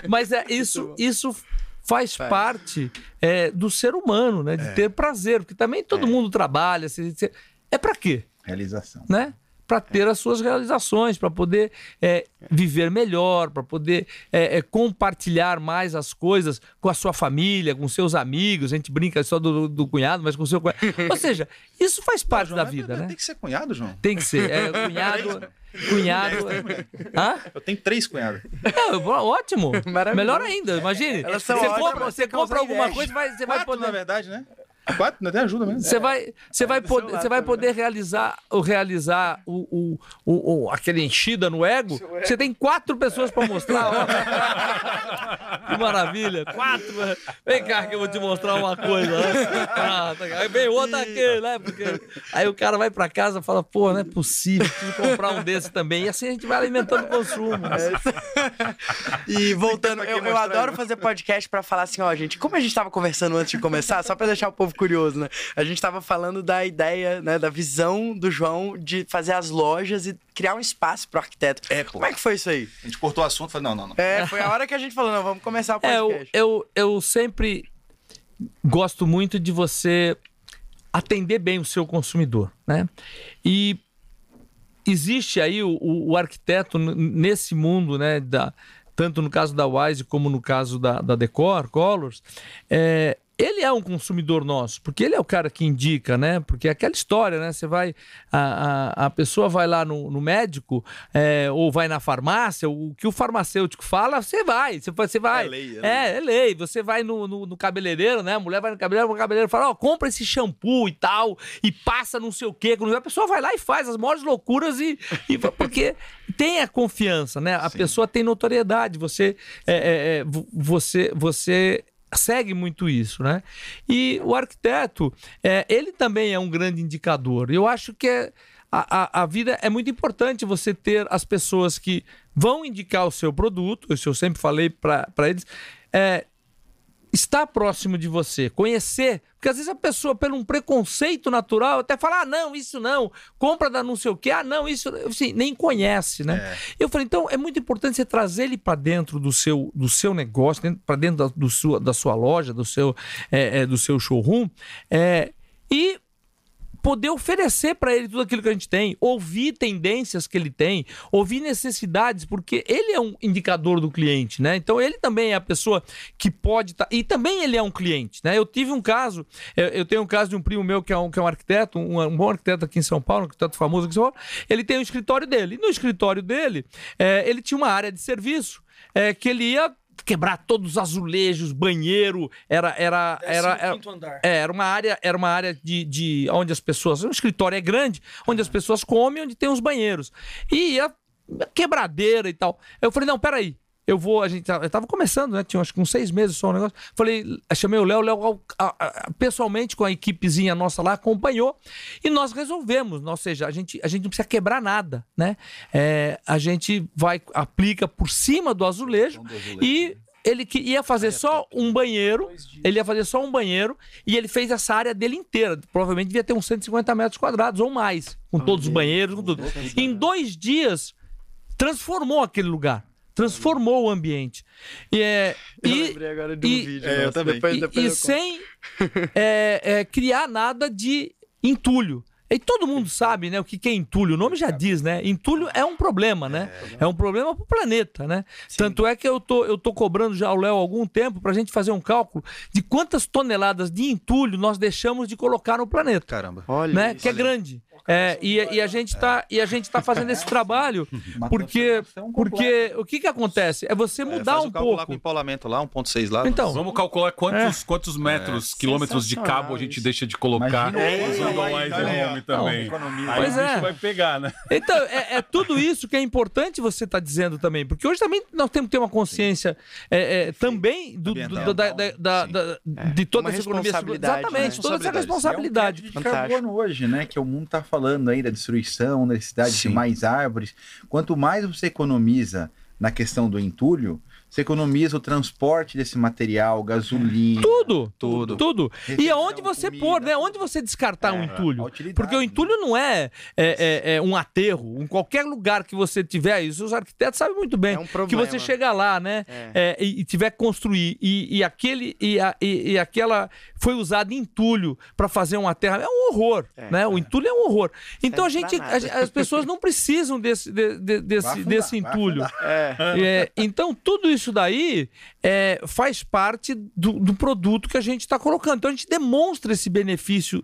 Mas é isso, isso faz é. parte é, do ser humano, né? De é. ter prazer, porque também todo é. mundo trabalha. Se, se, é para quê? Realização. Né? Para ter as suas realizações, para poder é, viver melhor, para poder é, compartilhar mais as coisas com a sua família, com seus amigos. A gente brinca só do, do cunhado, mas com o seu cunhado. Ou seja, isso faz parte Não, João, da vida, né? Tem que ser cunhado, João. Tem que ser. É, cunhado. Cunhado. Hã? Eu tenho três cunhados. É, ótimo. Melhor ainda, imagine. Você compra, você compra alguma coisa, você vai poder. na verdade, né? Quatro, até ajuda mesmo. Você vai, você vai, poder, você vai poder realizar, realizar o, o, o, aquele enchida no ego. Você tem quatro pessoas para mostrar. que maravilha. Quatro. Vem cá que eu vou te mostrar uma coisa. Né? Ah, tá aí vem outro aqui, né? Porque aí o cara vai para casa e fala, pô, não é possível, preciso comprar um desse também. E assim a gente vai alimentando o consumo. É. E voltando, eu, eu adoro fazer podcast para falar assim, ó, gente, como a gente estava conversando antes de começar, só para deixar o povo curioso, né? A gente estava falando da ideia, né, da visão do João de fazer as lojas e criar um espaço pro arquiteto. É, pô. Como é que foi isso aí? A gente cortou o assunto e falou, não, não, não. É, foi a hora que a gente falou, não, vamos começar o podcast. É, eu, eu, eu sempre gosto muito de você atender bem o seu consumidor, né? E existe aí o, o, o arquiteto nesse mundo, né, da, tanto no caso da Wise como no caso da, da Decor Colors, é, ele é um consumidor nosso, porque ele é o cara que indica, né? Porque é aquela história, né? Você vai, a, a, a pessoa vai lá no, no médico é, ou vai na farmácia, o que o farmacêutico fala, você vai, você, você vai. É lei, é, lei. É, é lei. Você vai no, no, no, cabeleireiro, né? A mulher vai no cabeleireiro, o cabeleireiro fala, ó, oh, compra esse shampoo e tal, e passa não sei o quê. A pessoa vai lá e faz as maiores loucuras e, e porque tem a confiança, né? A Sim. pessoa tem notoriedade, você, é, é, é você, você segue muito isso, né? E o arquiteto, é, ele também é um grande indicador. Eu acho que é, a, a, vida é muito importante você ter as pessoas que vão indicar o seu produto, isso eu sempre falei para eles, é, estar próximo de você, conhecer, porque às vezes a pessoa, pelo um preconceito natural, até fala, ah, não, isso não, compra da não sei o quê, ah, não, isso, assim, nem conhece, né? É. Eu falei, então é muito importante você trazer ele para dentro do seu, do seu negócio, para dentro da, do sua, da sua loja, do seu, é, é, do seu showroom, é, e poder oferecer para ele tudo aquilo que a gente tem, ouvir tendências que ele tem, ouvir necessidades, porque ele é um indicador do cliente, né? Então ele também é a pessoa que pode estar. Tá... E também ele é um cliente, né? Eu tive um caso, eu, eu, tenho um caso de um primo meu que é um, que é um arquiteto, um, um bom arquiteto aqui em São Paulo, um arquiteto famoso aqui em São Paulo. Ele tem um escritório dele. E no escritório dele, é, ele tinha uma área de serviço é, que ele ia quebrar todos os azulejos, banheiro, era era era era, é, era uma área, era uma área de, de onde as pessoas, um escritório é grande, onde as pessoas comem, onde tem os banheiros. E ia quebradeira e tal. Eu falei: "Não, peraí eu vou, a gente, eu tava começando, né? Tinha acho que uns seis meses só o negócio. Falei, chamei o Léo, o Léo pessoalmente com a equipezinha nossa lá acompanhou e nós resolvemos. Ou seja, a gente, a gente não precisa quebrar nada, né? É, a gente vai, aplica por cima do azulejo, do azulejo e né? ele ia fazer só um banheiro, ele ia fazer só um banheiro e ele fez essa área dele inteira. Provavelmente devia ter uns 150 metros quadrados ou mais, com todos os banheiros, com tudo. Em dois dias, transformou aquele lugar transformou o ambiente. E, é, eu e, lembrei agora de um e, vídeo. É, eu também. Depois, depois e, e sem é, é, criar nada de entulho. E todo mundo sabe, né, o que é entulho. O nome já diz, né? Entulho é um problema, né? É um problema para o planeta, né? Sim. Tanto é que eu tô, eu tô cobrando já ao Léo há algum tempo para a gente fazer um cálculo de quantas toneladas de entulho nós deixamos de colocar no planeta. Caramba. Olha né? Que é grande. É, e, e, a gente está e a gente tá fazendo esse trabalho porque porque o que que acontece? É você é, mudar é, um pouco lá com o empaulamento lá 1.6 lá. Então vamos calcular quantos é. quantos metros é. quilômetros de cabo a gente deixa de colocar usando o mais home também. Aí pois é. vai pegar né? Então é, é, tudo isso que é importante você estar tá dizendo também porque hoje também nós temos que ter uma consciência é, também do, do, da, da, da, de toda essa economia exatamente né? toda essa responsabilidade. é um de carbono hoje né? Que o mundo está falando aí da destruição, necessidade Sim. de mais árvores. Quanto mais você economiza na questão do entulho, você economiza o transporte desse material, gasolina. Tudo, tudo. Tudo. E aonde você comida, pôr, né? Onde você descartar é, um entulho? Porque o entulho não é, é, é, é, um aterro. Em qualquer lugar que você tiver, isso os arquitetos sabem muito bem. É um que você chega lá, né? É. É, e, e, tiver que construir. E, e aquele, e, a, e, e, aquela foi usada entulho para fazer um aterro. É um horror. né? O entulho é um horror. Então a gente. A, as pessoas não precisam desse, de, de, desse, afundar, desse entulho. então, tudo isso isso daí é, faz parte do, do produto que a gente está colocando. Então a gente demonstra esse benefício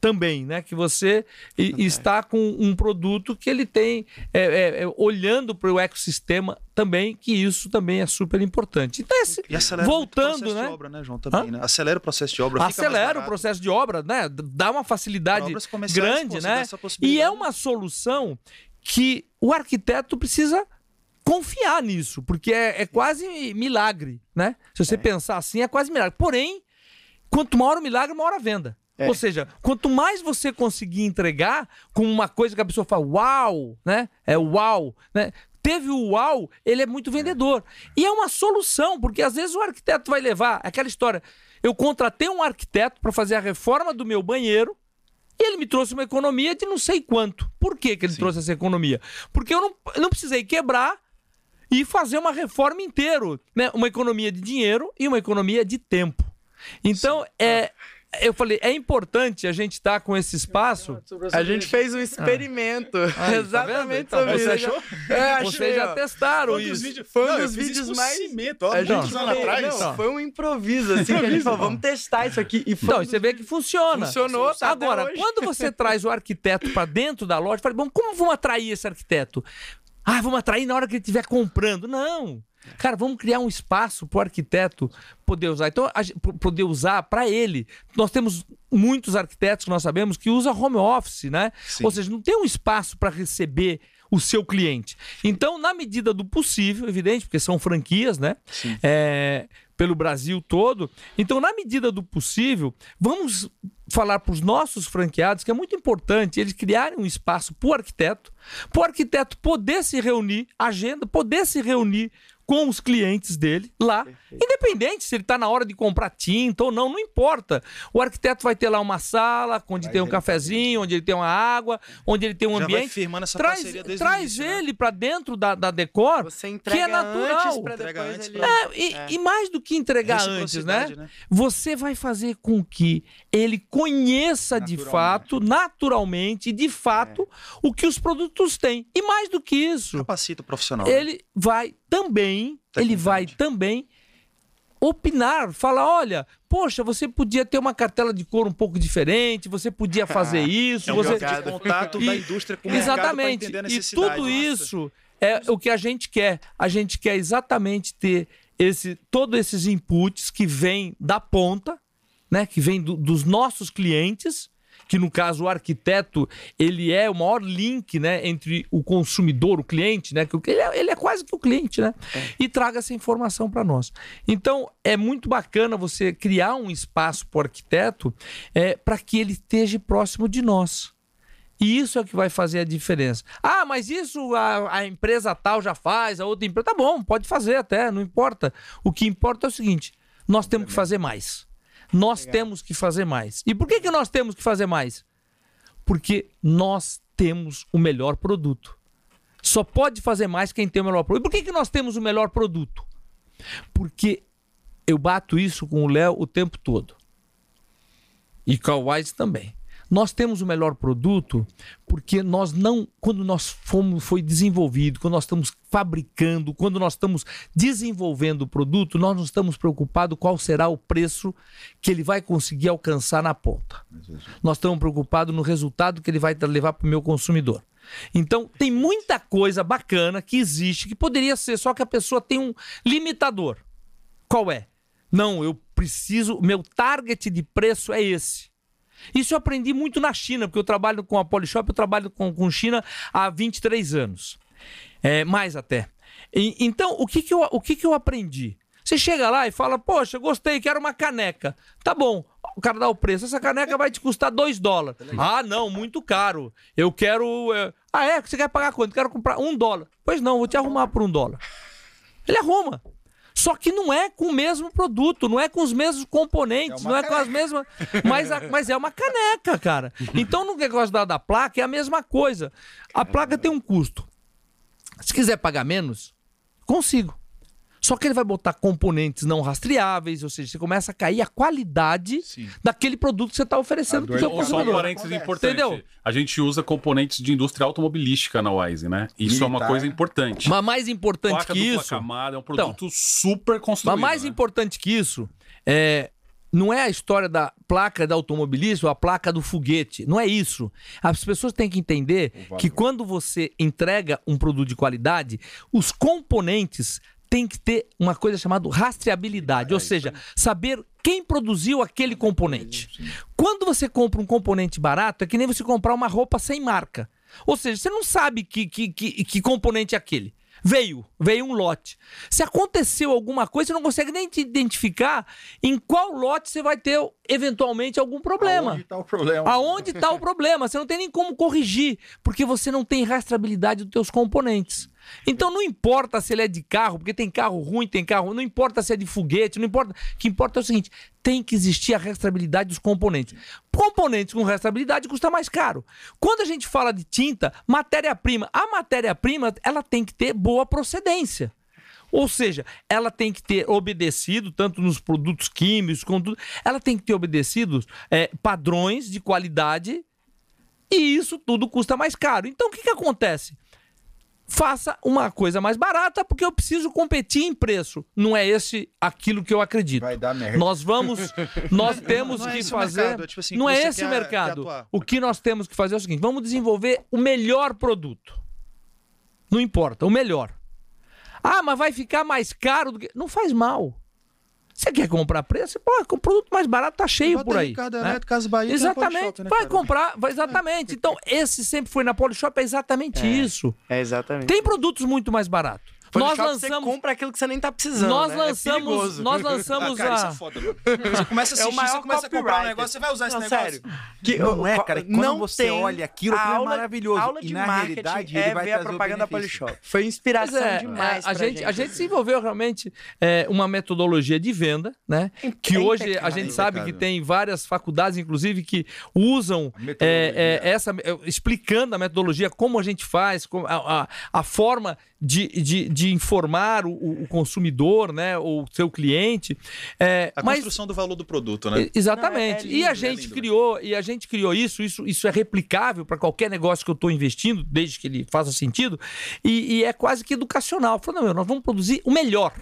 também, né? Que você está com um produto que ele tem, é, é, é olhando para o ecossistema também, que isso também é super importante. Então, esse, e acelera voltando, o processo né? de obra, né, João? Também, né? Acelera o processo de obra. Acelera o processo de obra, né? Dá uma facilidade grande, né? E é uma solução que o arquiteto precisa confiar nisso, porque é, é quase milagre, né? Se você é. pensar assim, é quase milagre. Porém, quanto maior o milagre, maior a venda. É. Ou seja, quanto mais você conseguir entregar com uma coisa que a pessoa fala, uau, né? É uau, né? Teve o uau, ele é muito vendedor. E é uma solução, porque às vezes o arquiteto vai levar aquela história. Eu contratei um arquiteto para fazer a reforma do meu banheiro e ele me trouxe uma economia de não sei quanto. Por que, que ele Sim. trouxe essa economia? Porque eu não, eu não precisei quebrar e fazer uma reforma inteira, né? Uma economia de dinheiro e uma economia de tempo. Então, Sim. é eu falei, é importante a gente estar tá com esse espaço. A gente fez um experimento. Ah. Exatamente tá sobre isso. Você achou? É, Vocês já testaram foi isso. Vídeos, foi um dos vídeos mais. Cimento, ó, a gente anos atrás. Não, foi um improviso, assim, que a gente falou, vamos testar isso aqui. E então, você vê que funciona. Funcionou. Agora, quando você traz o arquiteto para dentro da loja, fala, bom, como vamos atrair esse arquiteto? Ah, vamos atrair na hora que ele estiver comprando. Não. Cara, vamos criar um espaço para o arquiteto poder usar. Então, a, poder usar para ele. Nós temos muitos arquitetos que nós sabemos que usam home office, né? Sim. Ou seja, não tem um espaço para receber o seu cliente. Então, na medida do possível, evidente, porque são franquias, né? É, pelo Brasil todo. Então, na medida do possível, vamos falar para os nossos franqueados que é muito importante eles criarem um espaço para o arquiteto, para o arquiteto poder se reunir, agenda, poder se reunir com os clientes dele lá, Perfeito. independente se ele está na hora de comprar tinta ou não, não importa. O arquiteto vai ter lá uma sala onde vai tem um cafezinho, onde ele tem uma água, onde ele tem um Já ambiente. Vai firmando essa traz traz início, né? ele né? para dentro da, da decor, que é natural. Entrega antes ele... é, e, é. e, mais do que entregar antes, né? né? Você vai fazer com que ele conheça de fato, naturalmente, de fato, é. o que os produtos têm. E mais do que isso, capacita o profissional. Ele né? vai também, ele vai também opinar, falar, olha, poxa, você podia ter uma cartela de cor um pouco diferente, você podia fazer isso, é um você de contato e, da indústria com o exatamente. e tudo isso é o que a gente quer. A gente quer exatamente ter esse todos esses inputs que vêm da ponta, né, que vêm do, dos nossos clientes que no caso o arquiteto ele é o maior link né, entre o consumidor, o cliente, né, que ele é, ele é quase que o cliente, né, é. e traga essa informação para nós. Então é muito bacana você criar um espaço para o arquiteto é, para que ele esteja próximo de nós. E isso é o que vai fazer a diferença. Ah, mas isso a, a, empresa tal já faz, a outra empresa. Tá bom, pode fazer até, não importa. O que importa é o seguinte: nós temos que fazer mais. Nós Legal. temos que fazer mais. E por que, que nós temos que fazer mais? Porque nós temos o melhor produto. Só pode fazer mais quem tem o melhor produto. E por que, que nós temos o melhor produto? Porque eu bato isso com o Léo o tempo todo. E com o Wise também. Nós temos o melhor produto porque nós não, quando nós fomos, foi desenvolvido, quando nós estamos fabricando, quando nós estamos desenvolvendo o produto, nós não estamos preocupados qual será o preço que ele vai conseguir alcançar na ponta. Nós estamos preocupados no resultado que ele vai levar para o meu consumidor. Então, tem muita coisa bacana que existe que poderia ser, só que a pessoa tem um limitador. Qual é? Não, eu preciso, meu target de preço é esse. Isso eu aprendi muito na China, porque eu trabalho com a Polishop, eu trabalho com, com China há 23 anos. É, mais até. E, então, o, que, que, eu, o que, que eu aprendi? Você chega lá e fala, poxa, gostei, quero uma caneca. Tá bom, o cara dá o preço. Essa caneca vai te custar 2 dólares. Ah, não, muito caro. Eu quero. É... Ah, é? Você quer pagar quanto? Quero comprar um dólar. Pois não, vou te arrumar por um dólar. Ele arruma. Só que não é com o mesmo produto, não é com os mesmos componentes, é não é com as mesmas. Mas, a, mas é uma caneca, cara. Então no negócio da, da placa é a mesma coisa. A placa tem um custo. Se quiser pagar menos, consigo. Só que ele vai botar componentes não rastreáveis, ou seja, você começa a cair a qualidade Sim. daquele produto que você está oferecendo para o seu consumidor. Só um parênteses importante. Entendeu? A gente usa componentes de indústria automobilística na Wise, né? Isso Militar. é uma coisa importante. Mas mais importante Placa que isso... camada, é um produto então, super construído. Mas mais né? importante que isso é não é a história da placa da automobilismo, a placa do foguete. Não é isso. As pessoas têm que entender que quando você entrega um produto de qualidade, os componentes tem que ter uma coisa chamada rastreabilidade, ou seja, saber quem produziu aquele componente. Quando você compra um componente barato, é que nem você comprar uma roupa sem marca. Ou seja, você não sabe que, que, que, que componente é aquele. Veio, veio um lote. Se aconteceu alguma coisa, você não consegue nem te identificar em qual lote você vai ter eventualmente algum problema. Aonde está o problema? Aonde está o problema? Você não tem nem como corrigir, porque você não tem rastreabilidade dos teus componentes. Então não importa se ele é de carro, porque tem carro ruim, tem carro, não importa se é de foguete, não importa. O que importa é o seguinte: tem que existir a restabilidade dos componentes. Componentes com restabilidade custa mais caro. Quando a gente fala de tinta, matéria-prima, a matéria-prima ela tem que ter boa procedência. Ou seja, ela tem que ter obedecido, tanto nos produtos químicos, quanto ela tem que ter obedecido é, padrões de qualidade e isso tudo custa mais caro. Então o que, que acontece? Faça uma coisa mais barata porque eu preciso competir em preço. Não é esse aquilo que eu acredito. Vai dar merda. Nós vamos, nós temos não, não é que fazer. Mercado, é tipo assim, não é esse o mercado. O que nós temos que fazer é o seguinte: vamos desenvolver o melhor produto. Não importa, o melhor. Ah, mas vai ficar mais caro do que. Não faz mal. Você quer comprar preço? Pô, o produto mais barato tá cheio por aí. Ricardo né? Casa Bahia, exatamente. Né, vai comprar, vai, exatamente. Então, esse sempre foi na Polishop, é exatamente é, isso. É exatamente. Tem produtos muito mais baratos. Nós lançamos. Você compra aquilo que você nem tá precisando. Nós né? lançamos. É nós lançamos ah, cara, a. Isso é foda, mano. Você começa a assistir, é você começa a comprar um negócio, você vai usar esse não, negócio. Sério. Que, não é, cara. Quando não você olha aquilo, aquilo aula, é maravilhoso. Aula de e na realidade, é ele vai ver a propaganda da Polishop. Foi inspiração é, demais. A gente, gente, a gente desenvolveu realmente é, uma metodologia de venda, né? Que hoje a gente sabe que tem várias faculdades, inclusive, que usam é, é, essa explicando a metodologia, como a gente faz, a, a, a forma de, de, informar o, o, consumidor, né, o seu cliente. É, a mas, construção do valor do produto, né? Exatamente. Não, é, é lindo, e a gente lindo, criou e a gente criou isso. Isso, isso é replicável para qualquer negócio que eu estou investindo, desde que ele faça sentido. E, e é quase que educacional. Falando, meu, nós vamos produzir o melhor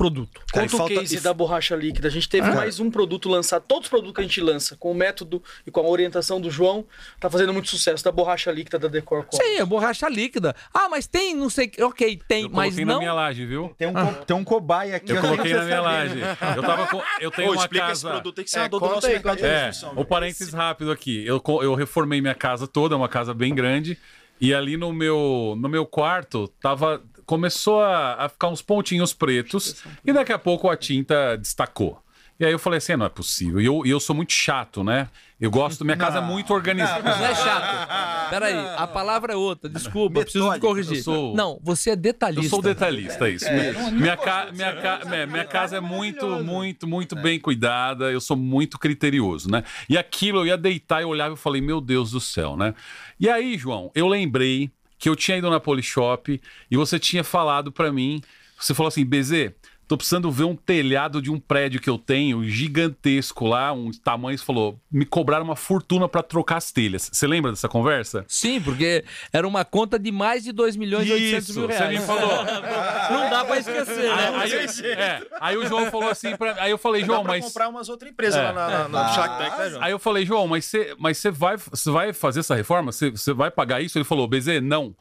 produto. Cara, Conta o falta... case da borracha líquida. A gente teve ah. mais um produto lançado, todos os produtos que a gente lança, com o método e com a orientação do João, tá fazendo muito sucesso, da borracha líquida da Decor Sim, a borracha líquida. Ah, mas tem, não sei, ok, tem, eu mas não... na minha laje, viu? Tem um, ah. tem um cobaia aqui. Eu coloquei na minha laje. Eu tava com... Eu tenho Ô, uma casa... esse produto, tem que ser é, do nosso mercado é, O parênteses rápido aqui. Eu, eu reformei minha casa toda, é uma casa bem grande, e ali no meu, no meu quarto tava começou a, a ficar uns pontinhos pretos e daqui a pouco a tinta destacou. E aí eu falei assim, não é possível. E eu, eu sou muito chato, né? Eu gosto, minha casa é muito organizada. Não, é chato. Peraí, a palavra é outra. Desculpa, preciso te corrigir. Sou... Não, você é detalhista. Eu sou detalhista, é isso. É, minha, ca... minha, ca... minha casa é muito, muito, muito bem cuidada. Eu sou muito criterioso, né? E aquilo, eu ia deitar e olhava e falei, meu Deus do céu, né? E aí, João, eu lembrei que eu tinha ido na Polishop e você tinha falado para mim, você falou assim, BZ, tô precisando ver um telhado de um prédio que eu tenho, gigantesco lá, um tamanho, você falou, me cobraram uma fortuna para trocar as telhas. Você lembra dessa conversa? Sim, porque era uma conta de mais de 2 milhões e 800 mil reais. você me falou. Não dá para esquecer, né? Aí, aí, é, aí, o João falou assim, pra, aí eu falei, João, mas... comprar umas outras empresas é, lá Shark Tank, né, João? Aí eu falei, João, mas você mas vai, vai fazer essa reforma? Você vai pagar isso? Ele falou, BZ, não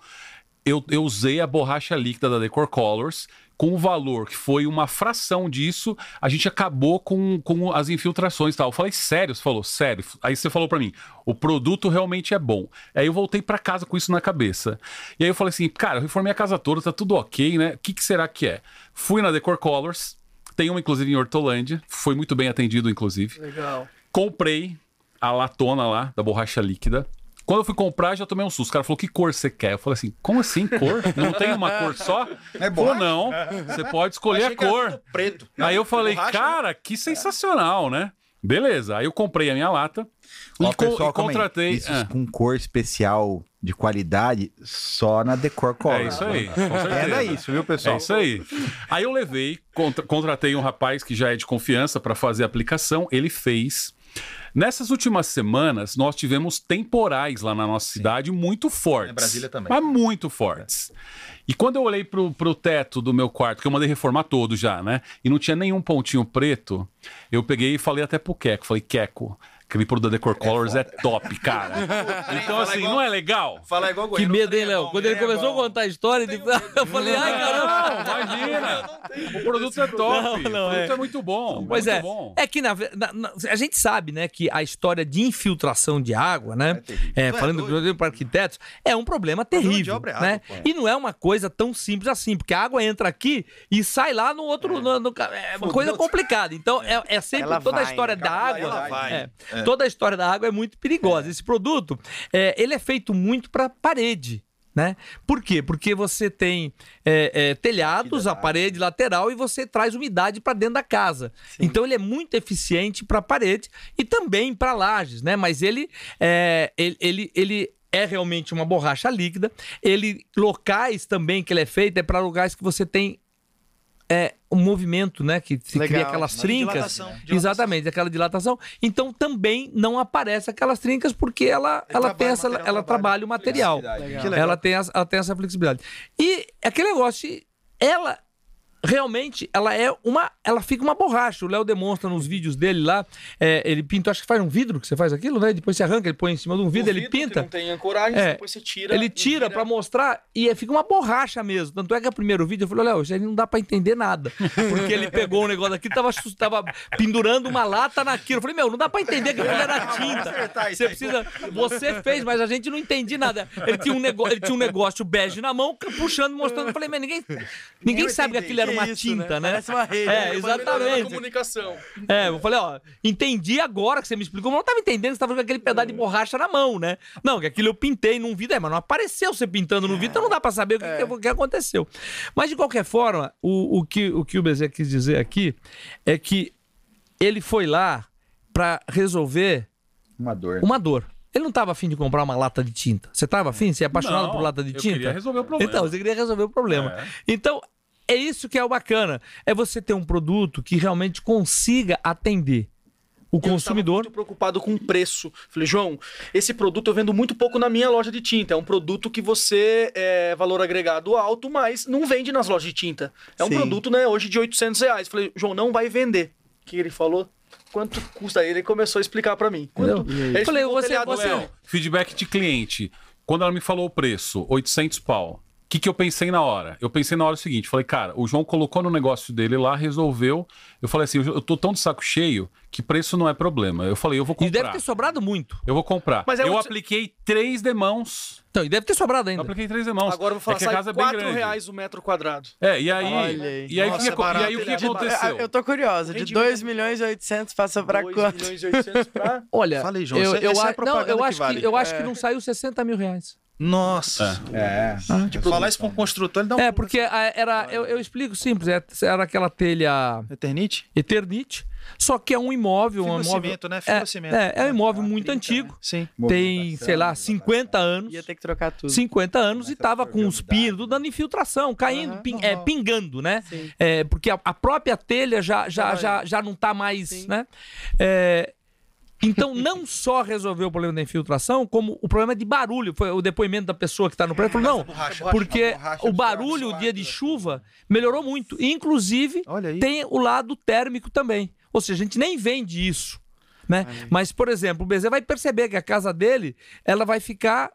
eu, eu usei a borracha líquida da Decor Colors com o valor que foi uma fração disso, a gente acabou com, com as infiltrações e tal. Eu falei, sério? Você falou, sério. Aí você falou para mim, o produto realmente é bom. Aí eu voltei para casa com isso na cabeça. E aí eu falei assim, cara, eu reformei a casa toda, tá tudo ok, né? O que, que será que é? Fui na Decor Colors, tem uma inclusive em Hortolândia, foi muito bem atendido, inclusive. Legal. Comprei a latona lá, da borracha líquida. Quando eu fui comprar, já tomei um susto. O cara falou: que cor você quer? Eu falei assim: como assim cor? Não tem uma cor só? É bom. Ou não, você pode escolher a cor. preto. Aí eu falei: borracha, cara, né? que sensacional, né? Beleza. Aí eu comprei a minha lata Ó, e, pessoal, e contratei. Isso é. com cor especial de qualidade só na Decor Color. É isso aí. Era isso, viu, pessoal? É isso aí. Aí eu levei, contra, contratei um rapaz que já é de confiança para fazer a aplicação. Ele fez. Nessas últimas semanas, nós tivemos temporais lá na nossa Sim. cidade muito fortes. Em Brasília também. Mas muito fortes. E quando eu olhei pro, pro teto do meu quarto, que eu mandei reformar todo já, né? E não tinha nenhum pontinho preto, eu peguei e falei até pro Queco, falei, Queco, Aquele produto da Decor Colors é, é top, cara. então, assim, igual, não é legal? Fala igual Que medo, hein, Léo? Quando ele é começou a contar a história, ele... eu falei, ai, caramba. Imagina. O produto é top. Não, não, o produto é. é muito bom. Pois é. Bom. É que na, na, na, a gente sabe, né, que a história de infiltração de água, né? É, é falando do para arquitetos, é um problema terrível. É né? E não é uma coisa tão simples assim, porque a água entra aqui e sai lá no outro. No, no, é uma coisa complicada. Então, é, é sempre ela toda vai, a história da água. Ela vai. É. Toda a história da água é muito perigosa. É. Esse produto, é, ele é feito muito para parede. Né? Por quê? Porque você tem é, é, telhados, a parede lateral e você traz umidade para dentro da casa. Sim. Então ele é muito eficiente para parede e também para lajes, né? Mas ele, é, ele, ele, ele é realmente uma borracha líquida. Ele locais também que ele é feito é para lugares que você tem é, o movimento, né? Que se Legal. cria aquelas trincas. Dilatação, dilatação. Exatamente, aquela dilatação. Então também não aparece aquelas trincas porque ela, ela tem essa, ela trabalho. trabalha o material. Ela tem, ela tem essa flexibilidade. E aquele negócio, ela realmente ela é uma. Ela fica uma borracha. O Léo demonstra nos vídeos dele lá. É, ele pinta, acho que faz um vidro que você faz aquilo, né? Depois você arranca, ele põe em cima de um vidro, ele pinta. não tem ancoragem, é, depois você tira. Ele tira para mostrar e fica uma borracha mesmo. Tanto é que o primeiro vídeo eu falei, Léo, já não dá para entender nada. Porque ele pegou um negócio aqui, tava, tava pendurando uma lata naquilo. Eu falei, meu, não dá para entender que aquilo era tinta. Você precisa. Você fez, mas a gente não entendi nada. Ele tinha um negócio, ele tinha um negócio bege na mão, puxando, mostrando. Eu falei, mas ninguém, ninguém sabe que aquilo era uma isso, tinta, né? né? Parece uma rede. É, exatamente. comunicação. É, eu falei, ó, entendi agora que você me explicou, mas não tava entendendo que você tava com aquele pedaço de borracha na mão, né? Não, que aquilo eu pintei num vidro, é, mas não apareceu você pintando no vidro, então não dá pra saber o que, é. que, que aconteceu. Mas de qualquer forma, o, o, que, o que o Bezerra quis dizer aqui é que ele foi lá para resolver uma dor. Uma dor. Ele não estava afim de comprar uma lata de tinta. Você estava afim? Você é apaixonado não, por lata de tinta? Eu queria resolver o problema. Então, você queria resolver o problema. É. Então, é isso que é o bacana. É você ter um produto que realmente consiga atender o consumidor. Eu muito preocupado com o preço. Falei, João, esse produto eu vendo muito pouco na minha loja de tinta. É um produto que você é valor agregado alto, mas não vende nas lojas de tinta. É um Sim. produto, né, hoje de 800 reais. Falei, João, não vai vender. O que ele falou? Quanto custa? Aí ele começou a explicar para mim. Quanto? Eu falei, você, você... Feedback de cliente. Quando ela me falou o preço, 800 pau que, que eu pensei na hora? Eu pensei na hora o seguinte: falei, cara, o João colocou no negócio dele lá, resolveu. Eu falei assim: eu tô tão de saco cheio que preço não é problema. Eu falei, eu vou comprar. E deve ter sobrado muito. Eu vou comprar. Mas é eu apliquei três demãos. Então, e deve ter sobrado ainda. Eu apliquei três demãos. Agora eu vou falar, é que a casa é bem grande. reais o metro quadrado. É, e aí, aí. e aí, Nossa, que, é e aí o que aconteceu? Eu tô curioso, de 2 milhões e 800 passa pra quanto? 2 milhões e 800 pra... Olha, Falei, João, eu, eu, é não, eu acho, que, vale. eu acho é. que não saiu 60 mil reais. Nossa. É. é. Ah, tipo, falar isso com um construtor, ele dá um É, porque era. Eu, eu explico simples, é, era aquela telha. Eternite? Eternite. Só que é um imóvel. um imóvel cimento, né? Fibro cimento. É, é, é um imóvel ah, muito 30, antigo. Né? Sim. Tem, sei lá, 50 anos. Ia ter que trocar tudo. 50 anos e tava com os pinos dando infiltração, caindo, uhum, ping. É, pingando, né? É, porque a, a, própria telha já, já, já, já não tá mais, Sim. né? É, então, não só resolveu o problema da infiltração, como o problema de barulho. Foi o depoimento da pessoa que está no prédio. Falou, não, borracha, porque borracha, o barulho, o dia de chuva, melhorou muito. Inclusive, tem o lado térmico também. Ou seja, a gente nem vende isso. Né? Mas, por exemplo, o Bezerra vai perceber que a casa dele ela vai ficar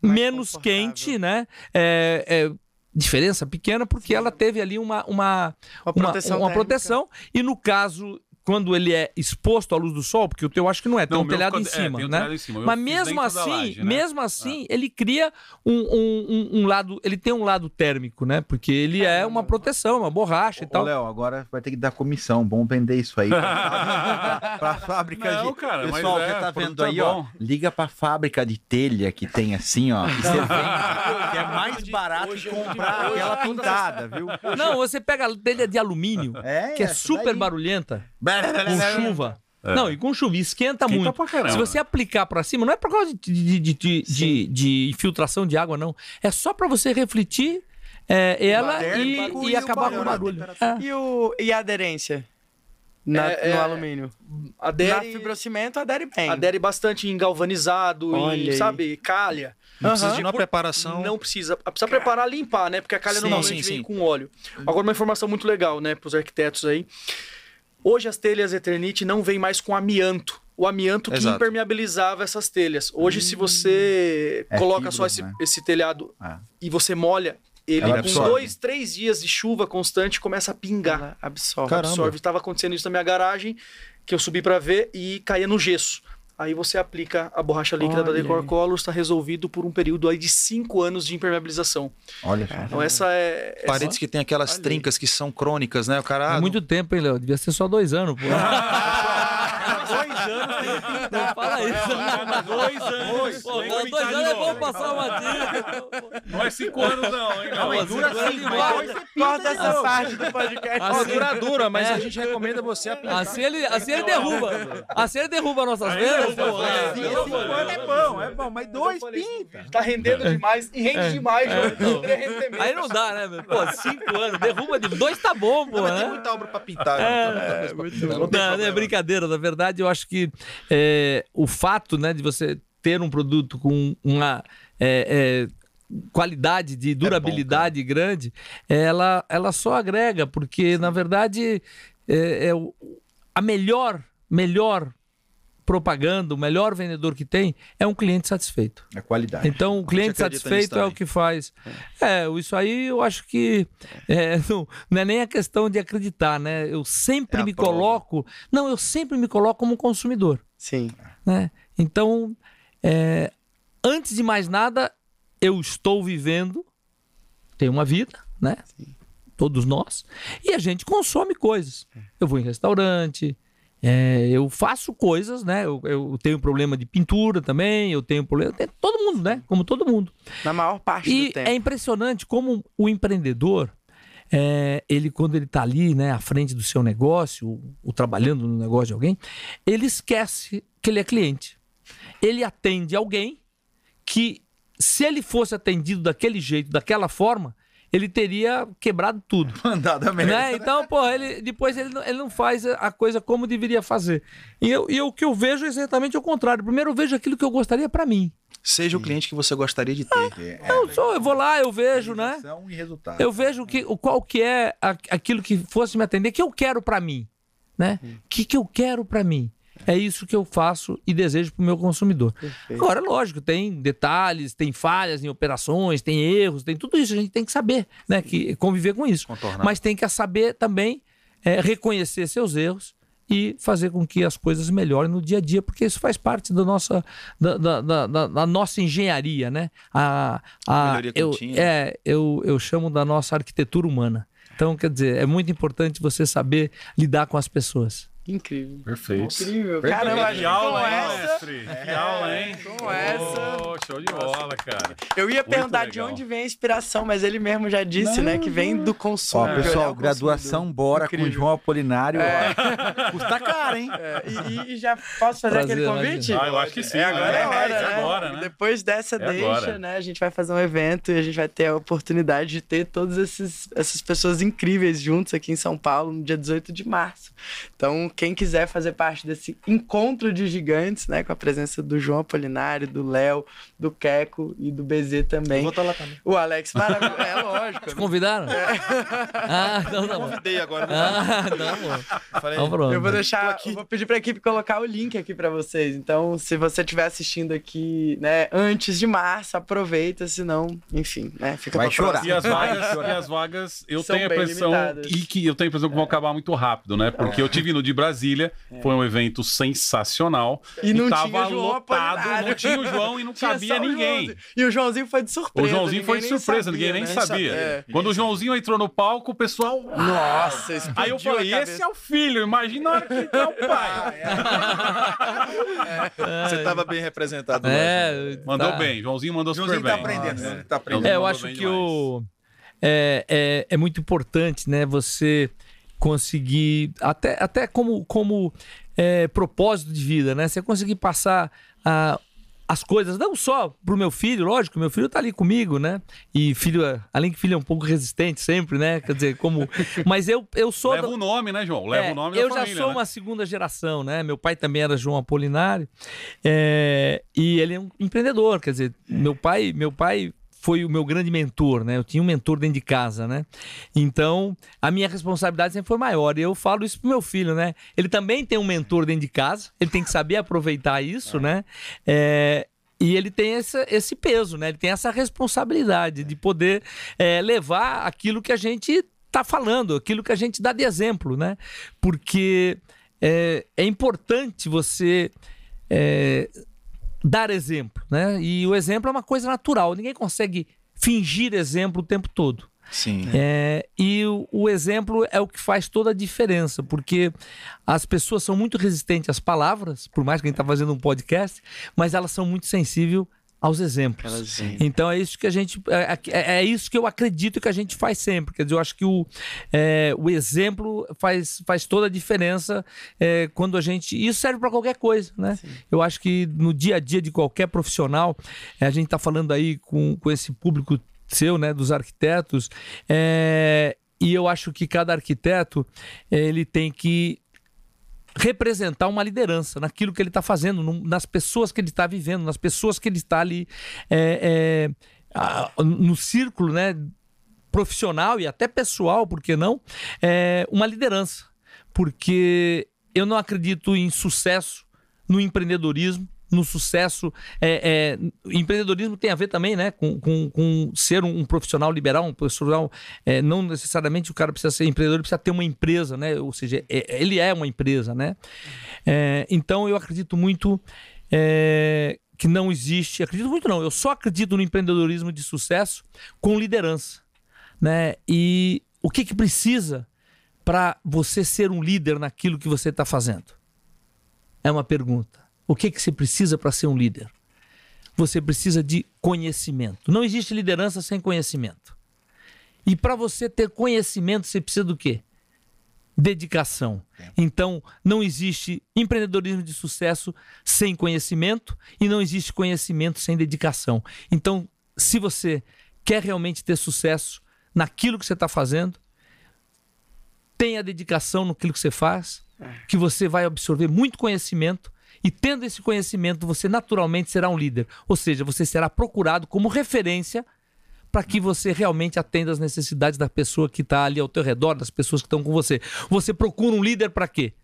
Mais menos quente, né? É, é, diferença pequena, porque Sim. ela teve ali uma, uma, uma, proteção, uma, uma proteção. E no caso quando ele é exposto à luz do sol, porque o teu acho que não é, tem não, um telhado em é, cima, é, né? Em cima. Mas mesmo assim, laje, né? mesmo assim, é. ele cria um, um, um, lado, ele tem um lado térmico, né? Porque ele é uma proteção, uma borracha Ô, e tal. Léo, agora vai ter que dar comissão, bom vender isso aí pra, pra fábrica não, de... Cara, Pessoal, é, você tá vendo aí, ó, liga pra fábrica de telha que tem assim, ó, e você vende, que é mais barato que comprar aquela pintada, viu? Não, você pega a telha de alumínio, que é super daí. barulhenta com chuva. É. Não, e com chuva, esquenta, esquenta muito. Se você aplicar para cima, não é por causa de, de, de, de, de infiltração de água, não. É só para você refletir é, ela e, e, e acabar com o barulho. É. E, o, e a aderência? Na, é, no é, alumínio. Adere, Na fibrocimento, adere bem. Adere bastante em galvanizado, e, sabe, calha. Não uhum. precisa de uma preparação. Não precisa. Precisa preparar, limpar, né? Porque a calha sim, normalmente sim, vem sim. com óleo. Agora, uma informação muito legal, né, para os arquitetos aí. Hoje as telhas Eternite não vêm mais com amianto. O amianto que Exato. impermeabilizava essas telhas. Hoje, hum. se você é coloca fibra, só esse, né? esse telhado ah. e você molha, ele Ela com absorve. dois, três dias de chuva constante começa a pingar. Ela absorve. absorve. Estava acontecendo isso na minha garagem, que eu subi para ver e caía no gesso. Aí você aplica a borracha líquida Olha. da Decor Colors, está resolvido por um período aí de cinco anos de impermeabilização. Olha, então essa é. Essa... Paredes que tem aquelas Olha. trincas que são crônicas, né? O cara. É muito tempo, hein, Léo? Devia ser só dois anos, pô. dois anos tem Não fala isso. Não, dois anos. Pô, dois, anos é bom passar uma tinta. Não é cinco anos, não, hein? Não, não dura cinco Corta essa parte do podcast. Assim, dura, dura, mas é. a gente recomenda você a pintar. Assim ele, assim ele derruba. Assim ele derruba nossas vendas. Cinco anos é bom, é bom, mas dois pinta. Tá rendendo demais e rende demais, João. Aí não dá, né, meu? Pô, cinco anos, derruba de dois tá bom, pô. Tem muita obra pra pintar. É, não, é brincadeira, na verdade, eu acho que é, o fato né, de você ter um produto com uma. É, é, qualidade de durabilidade é bom, grande, ela, ela só agrega, porque na verdade é, é a melhor, melhor propaganda, o melhor vendedor que tem é um cliente satisfeito. É qualidade. Então, o cliente satisfeito é o que faz. É, isso aí eu acho que é, não, não, é nem a questão de acreditar, né? Eu sempre é me prova. coloco. Não, eu sempre me coloco como consumidor. Sim. Né? Então, é, antes de mais nada, eu estou vivendo, tenho uma vida, né? Sim. Todos nós. E a gente consome coisas. Eu vou em restaurante, é, eu faço coisas, né? Eu, eu, tenho problema de pintura também, eu tenho problema. Tenho, todo mundo, né? Como todo mundo. Na maior parte e do tempo. É impressionante como o empreendedor, é, ele, quando ele está ali, né, à frente do seu negócio, ou, ou trabalhando no negócio de alguém, ele esquece que ele é cliente. Ele atende alguém que, se ele fosse atendido daquele jeito, daquela forma, ele teria quebrado tudo. Mandado a merda. Né? Então, pô, ele, depois ele, ele não faz a coisa como deveria fazer. E, eu, e o que eu vejo é exatamente o contrário. Primeiro eu vejo aquilo que eu gostaria para mim. Seja o cliente que você gostaria de ter. Ah, é, eu, sou, eu vou lá, eu vejo, né? E resultado. Eu vejo que, qual que é aquilo que fosse me atender, que eu quero para mim. Né? O que, que eu quero para mim? É isso que eu faço e desejo para o meu consumidor. Perfeito. Agora, lógico, tem detalhes, tem falhas em operações, tem erros, tem tudo isso. A gente tem que saber, né? Que, conviver com isso. Contornar. Mas tem que saber também é, reconhecer seus erros e fazer com que as coisas melhorem no dia a dia, porque isso faz parte da nossa, da, da, da, da nossa engenharia, né? A, a, eu, é, eu, eu chamo da nossa arquitetura humana. Então, quer dizer, é muito importante você saber lidar com as pessoas. Incrível. Perfeito. Incrível. Perfeito. Caramba, que aula, hein, essa... mestre? É, que aula, hein? Com essa. Oh, show de bola, cara. Eu ia Muito perguntar legal. de onde vem a inspiração, mas ele mesmo já disse, não, né? Que vem do consumo. Ó, pessoal, graduação bora Incrível. com João Apolinário. É. Custa caro, hein? É, e, e, já posso fazer Prazer, aquele convite? Ah, eu acho que sim. É agora, né? é hora, né? É agora, né? Depois dessa é deixa, agora. né? A gente vai fazer um evento e a gente vai ter a oportunidade de ter todas esses, essas pessoas incríveis juntos aqui em São Paulo no dia 18 de março. Então, quem quiser fazer parte desse encontro de gigantes, né? Com a presença do João Apolinário, do Léo, do Queco e do BZ também. Eu vou estar lá também. O Alex, maravilhoso. É lógico. Te convidaram? É. Ah, então tá bom. Convidei agora. Ah, tá bom. Falei, pronto. Eu vou deixar, eu vou pedir pra equipe colocar o link aqui pra vocês. Então, se você estiver assistindo aqui, né, antes de março, aproveita, senão, enfim, né, fica Vai chorar. E as vagas, e as vagas eu São tenho a impressão e que eu tenho a impressão que vão acabar muito rápido, né? Porque eu tive no de Brasília, é. foi um evento sensacional. E, e não tava tinha João lotado, Apolinário. não tinha o João e não cabia ninguém. E o Joãozinho foi de surpresa. O Joãozinho foi de surpresa, sabia, ninguém nem né? sabia. É. Quando o Joãozinho entrou no palco, o pessoal. Nossa, Aí eu falei: esse é o filho, imagina a hora que é o pai. É. Você estava bem representado. É, mandou tá. bem, Joãozinho mandou Joãozinho super tá bem. Aprendendo, é. Né? Tá aprendendo. É, eu acho que o. É, é, é muito importante, né? Você conseguir, até, até como, como é, propósito de vida, né? Você conseguir passar a, as coisas, não só pro meu filho, lógico, meu filho tá ali comigo, né? E filho, além que filho é um pouco resistente sempre, né? Quer dizer, como. Mas eu, eu sou. Leva o nome, né, João? Leva é, o nome Eu já família, sou né? uma segunda geração, né? Meu pai também era João Apolinário. É, e ele é um empreendedor, quer dizer, meu pai, meu pai foi o meu grande mentor, né? Eu tinha um mentor dentro de casa, né? Então, a minha responsabilidade sempre foi maior. E eu falo isso pro meu filho, né? Ele também tem um mentor dentro de casa, ele tem que saber aproveitar isso, é. né? É, e ele tem esse, peso, né? Ele tem essa responsabilidade de poder é, levar aquilo que a gente tá falando, aquilo que a gente dá de exemplo, né? Porque é, é importante você é, dar exemplo, né? E o exemplo é uma coisa natural. Ninguém consegue fingir exemplo o tempo todo. Sim. É, e o, o, exemplo é o que faz toda a diferença, porque as pessoas são muito resistentes às palavras, por mais que a gente está fazendo um podcast, mas elas são muito sensíveis aos exemplos. Então é isso que a gente é, é, é, isso que eu acredito que a gente faz sempre. Quer dizer, eu acho que o, é, o exemplo faz, faz toda a diferença é, quando a gente. Isso serve para qualquer coisa, né? Sim. Eu acho que no dia a dia de qualquer profissional, a gente está falando aí com, com esse público seu, né, dos arquitetos, é, e eu acho que cada arquiteto ele tem que representar uma liderança naquilo que ele está fazendo, nas pessoas que ele está vivendo, nas pessoas que ele está ali é, é, no círculo, né? Profissional e até pessoal, por que não? É uma liderança. Porque eu não acredito em sucesso no empreendedorismo no sucesso. É, é, empreendedorismo tem a ver também né, com, com, com ser um, um, profissional liberal, um profissional. É, não necessariamente o cara precisa ser empreendedor, ele precisa ter uma empresa, né? Ou seja, é, ele é uma empresa, né? É, então eu acredito muito é, que não existe. Acredito muito, não. Eu só acredito no empreendedorismo de sucesso com liderança. Né? E o que, que precisa para você ser um líder naquilo que você está fazendo? É uma pergunta. O que, que você precisa para ser um líder? Você precisa de conhecimento. Não existe liderança sem conhecimento. E para você ter conhecimento, você precisa do quê? Dedicação. Então, não existe empreendedorismo de sucesso sem conhecimento e não existe conhecimento sem dedicação. Então, se você quer realmente ter sucesso naquilo que você está fazendo, tenha dedicação naquilo que você faz, é. que você vai absorver muito conhecimento e tendo esse conhecimento, você naturalmente será um líder. Ou seja, você será procurado como referência para que você realmente atenda às necessidades da pessoa que está ali ao teu redor, das pessoas que estão com você. Você procura um líder para quê?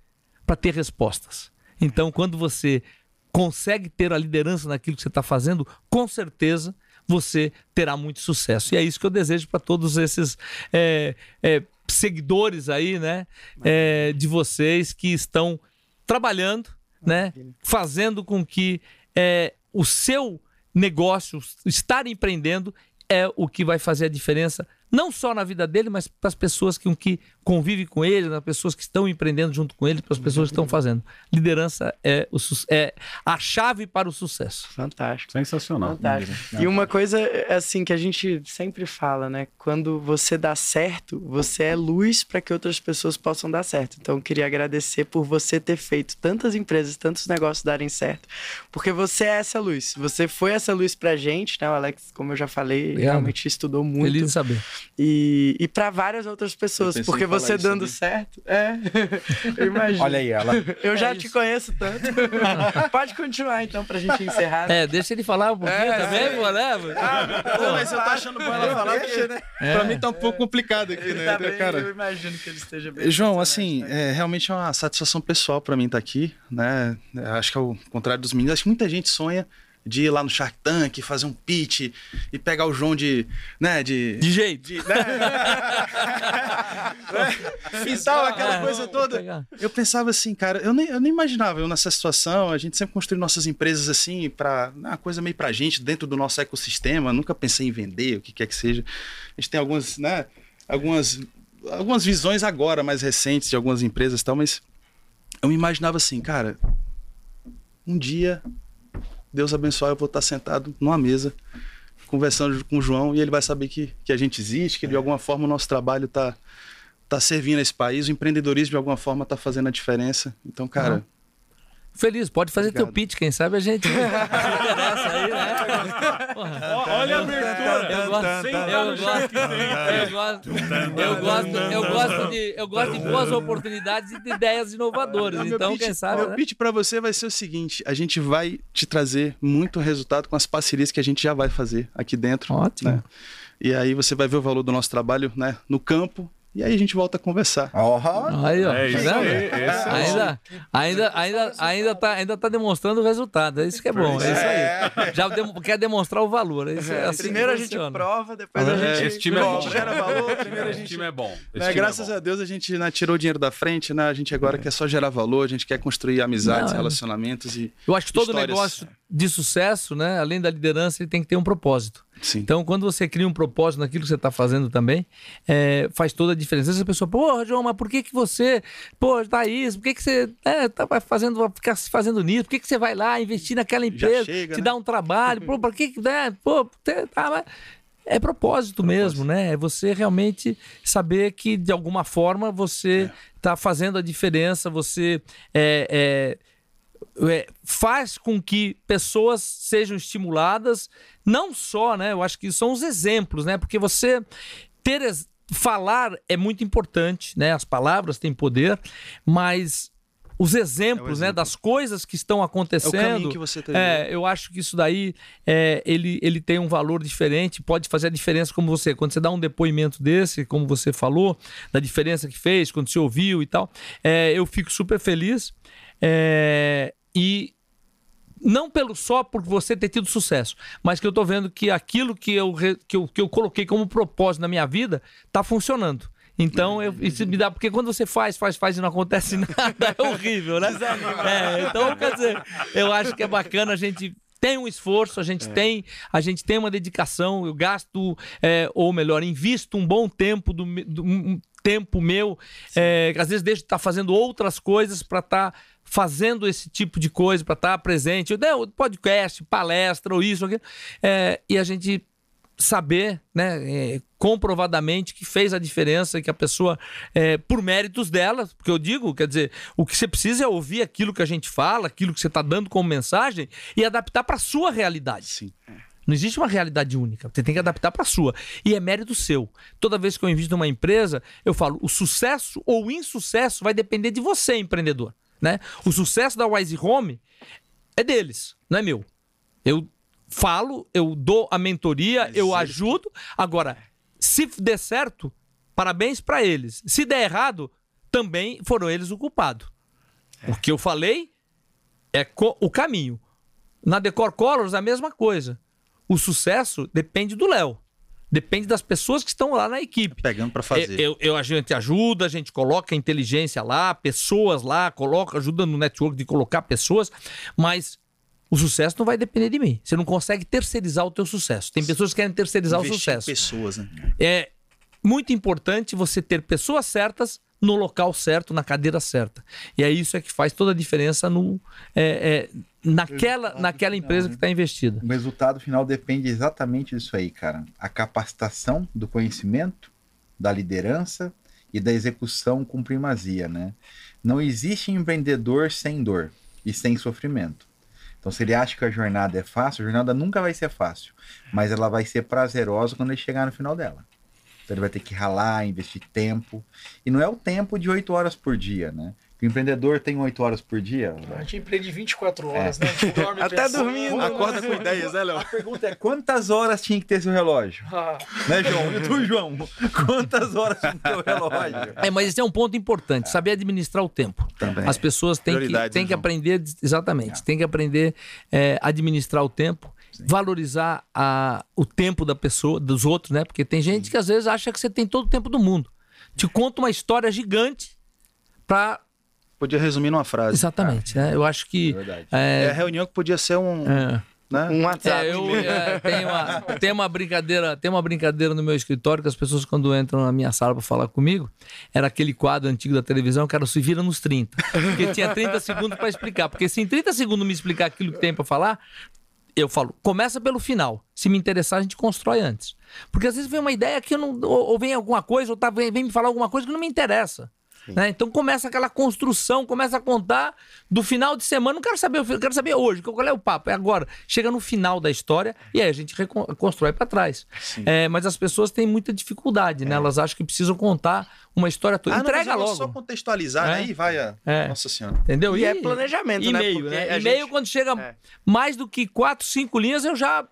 Para ter respostas. Então, quando você consegue ter a liderança naquilo que você está fazendo, com certeza você terá muito sucesso. E é isso que eu desejo para todos esses é, é, seguidores aí, né, é, de vocês que estão trabalhando né? Fazendo com que é, o seu negócio, estar empreendendo, é o que vai fazer a diferença não só na vida dele, mas para as pessoas que, que convivem com ele, nas pessoas que estão empreendendo junto com ele, para as pessoas que estão fazendo. Liderança é, o, é a chave para o sucesso. Fantástico. Sensacional. Fantástico. E uma coisa assim que a gente sempre fala, né? Quando você dá certo, você é luz para que outras pessoas possam dar certo. Então, eu queria agradecer por você ter feito tantas empresas, tantos negócios darem certo, porque você é essa luz. Você foi essa luz para a gente, né? O Alex, como eu já falei, realmente estudou muito. Feliz de saber. E, e para várias outras pessoas, porque você dando ali. certo. É, eu imagino. Olha aí ela. Eu já é te conheço tanto. Pode continuar então pra gente encerrar. Né? É, deixa ele falar um pouquinho é, também, é. pô, né? Ah, pô, mas eu tô achando bom ela falar, porque né? é. pra mim tá um pouco complicado aqui, né? Tá bem, cara, eu imagino que ele esteja bem. João, assim, né? é realmente é uma satisfação pessoal pra mim estar tá aqui, né? Acho que ao contrário dos meninos, acho que muita gente sonha de ir lá no Shark Tank, fazer um pitch e pegar o João de. né, de. De jeito. De, né? e tal, aquela é, coisa toda. Eu pensava assim, cara, eu nem, eu nem imaginava eu nessa situação. A gente sempre construiu nossas empresas assim, para uma coisa meio pra gente, dentro do nosso ecossistema. Nunca pensei em vender, o que quer que seja. A gente tem algumas, né, algumas, algumas visões agora mais recentes de algumas empresas e tal, mas eu me imaginava assim, cara, um dia Deus abençoe, eu vou estar sentado numa mesa conversando com o João e ele vai saber que, que a gente existe, que de alguma forma o nosso trabalho está tá servindo esse país, o empreendedorismo de alguma forma está fazendo a diferença. Então, cara, uhum. Feliz, pode fazer Obrigado. teu pitch, quem sabe a gente interessa aí, né? Olha a abertura. Eu gosto, eu gosto, eu gosto, eu gosto de, eu gosto de boas oportunidades e de ideias inovadoras. Então, pitch, quem sabe. Meu né? pitch para você vai ser o seguinte: a gente vai te trazer muito resultado com as parcerias que a gente já vai fazer aqui dentro. Ótimo. Né? E aí você vai ver o valor do nosso trabalho, né, no campo e aí a gente volta a conversar. Oh, aí, ó. É isso tá aí, ainda, ainda, ainda, ainda, tá, ainda tá demonstrando o resultado. É isso que é bom. É isso aí. Já quer demonstrar o valor. É isso, é assim primeiro a gente prova, depois a gente, esse time é bom. gera valor. Primeiro a gente... Esse time é bom. Né, graças é bom. a Deus a gente né, tirou o dinheiro da frente, né? A gente agora quer só gerar valor, a gente quer construir amizades, Não, relacionamentos e. Eu acho que todo histórias. negócio de sucesso, né? Além da liderança, ele tem que ter um propósito. Sim. Então, quando você cria um propósito naquilo que você está fazendo também, é, faz toda a diferença. Essa pessoa, porra, João, mas por que, que você, pô, tá isso? Por que, que você é, tá fazendo, ficar fazendo nisso? Por que, que você vai lá investir naquela empresa, chega, te né? dá um trabalho? pô, por que que, né? Pô, tá, é propósito, propósito, mesmo, né? É você realmente saber que, de alguma forma, você está é. fazendo a diferença, você é, é é, faz com que pessoas sejam estimuladas, não só, né? Eu acho que são os exemplos, né? Porque você ter falar é muito importante, né? As palavras têm poder, mas os exemplos, é né, das coisas que estão acontecendo. É o caminho que você teve. É, eu acho que isso daí é, ele, ele tem um valor diferente, pode fazer a diferença como você. Quando você dá um depoimento desse, como você falou, da diferença que fez, quando você ouviu e tal, é, eu fico super feliz. É, e não pelo só por você ter tido sucesso, mas que eu tô vendo que aquilo que eu, que eu, que eu coloquei como propósito na minha vida tá funcionando. Então, eu, isso me dá. Porque quando você faz, faz, faz e não acontece nada, é horrível, né? É, então, quer dizer, eu acho que é bacana a gente tem um esforço, a gente é. tem, a gente tem uma dedicação, eu gasto, é, ou melhor, invisto um bom tempo do, do um tempo meu, é, às vezes deixo de estar tá fazendo outras coisas para estar tá fazendo esse tipo de coisa, para estar tá presente, podcast, palestra ou isso, aquilo, é, e a gente saber, né, é, comprovadamente que fez a diferença, que a pessoa, é, por méritos dela, porque eu digo, quer dizer, o que você precisa é ouvir aquilo que a gente fala, aquilo que você está dando como mensagem e adaptar para a sua realidade. Sim. Não existe uma realidade única. Você tem que adaptar para a sua. E é mérito seu. Toda vez que eu invisto numa empresa, eu falo: o sucesso ou o insucesso vai depender de você, empreendedor. Né? O sucesso da Wise Home é deles, não é meu. Eu falo, eu dou a mentoria, Mas eu ajudo. Agora, se der certo, parabéns para eles. Se der errado, também foram eles o culpado. É. O que eu falei é o caminho. Na Decor Colors, a mesma coisa. O sucesso depende do Léo. Depende das pessoas que estão lá na equipe. Pegando para fazer. Eu, eu, a gente ajuda, a gente coloca inteligência lá, pessoas lá, coloca, ajuda no network de colocar pessoas, mas o sucesso não vai depender de mim. Você não consegue terceirizar o teu sucesso. Tem pessoas que querem terceirizar Investir o sucesso. Em pessoas, né? É muito importante você ter pessoas certas no local certo, na cadeira certa. E é isso é que faz toda a diferença no, é, é, naquela, naquela empresa final, que está né? investida. O resultado final depende exatamente disso aí, cara. A capacitação do conhecimento, da liderança e da execução com primazia, né? Não existe empreendedor sem dor e sem sofrimento. Então, se ele acha que a jornada é fácil, a jornada nunca vai ser fácil, mas ela vai ser prazerosa quando ele chegar no final dela. Então, ele vai ter que ralar, investir tempo. E não é o tempo de oito horas por dia, né? O empreendedor tem 8 horas por dia. A gente empreende 24 horas, é. né? Dorme Até pensando, dormindo. Acorda com ideias, né, Léo? A pergunta é: quantas horas tinha que ter seu relógio? Ah. Né, João? E tu, João? Quantas horas tinha que ter o relógio? É, mas esse é um ponto importante: saber administrar o tempo. Também. As pessoas têm que, têm que aprender, exatamente, é. têm que aprender é, administrar o tempo. Sim. valorizar a, o tempo da pessoa, dos outros, né? Porque tem gente Sim. que às vezes acha que você tem todo o tempo do mundo. Te conta uma história gigante para Podia resumir numa frase. Exatamente. Né? Eu acho que. É, é... é a reunião que podia ser um. É. Né? Um WhatsApp. É, eu, é, tem, uma, tem uma brincadeira, tem uma brincadeira no meu escritório que as pessoas quando entram na minha sala para falar comigo, era aquele quadro antigo da televisão que era se vira nos 30. Porque tinha 30 segundos para explicar, porque se em 30 segundos me explicar aquilo que tem para falar, eu falo, começa pelo final. Se me interessar, a gente constrói antes. Porque às vezes vem uma ideia que eu não ou, ou vem alguma coisa ou tá, vem, vem me falar alguma coisa que não me interessa. Né? Então começa aquela construção, começa a contar do final de semana. Não quero saber, eu quero saber hoje, qual é o papo? É agora. Chega no final da história e aí a gente constrói para trás. É, mas as pessoas têm muita dificuldade, né? É. Elas acham que precisam contar uma história toda. Ah, Entrega não, logo. só contextualizar, é. aí vai a. É. Nossa Senhora. Entendeu? E, e é planejamento, e-mail, né? né? E-mail, gente... quando chega é. mais do que quatro, cinco linhas, eu já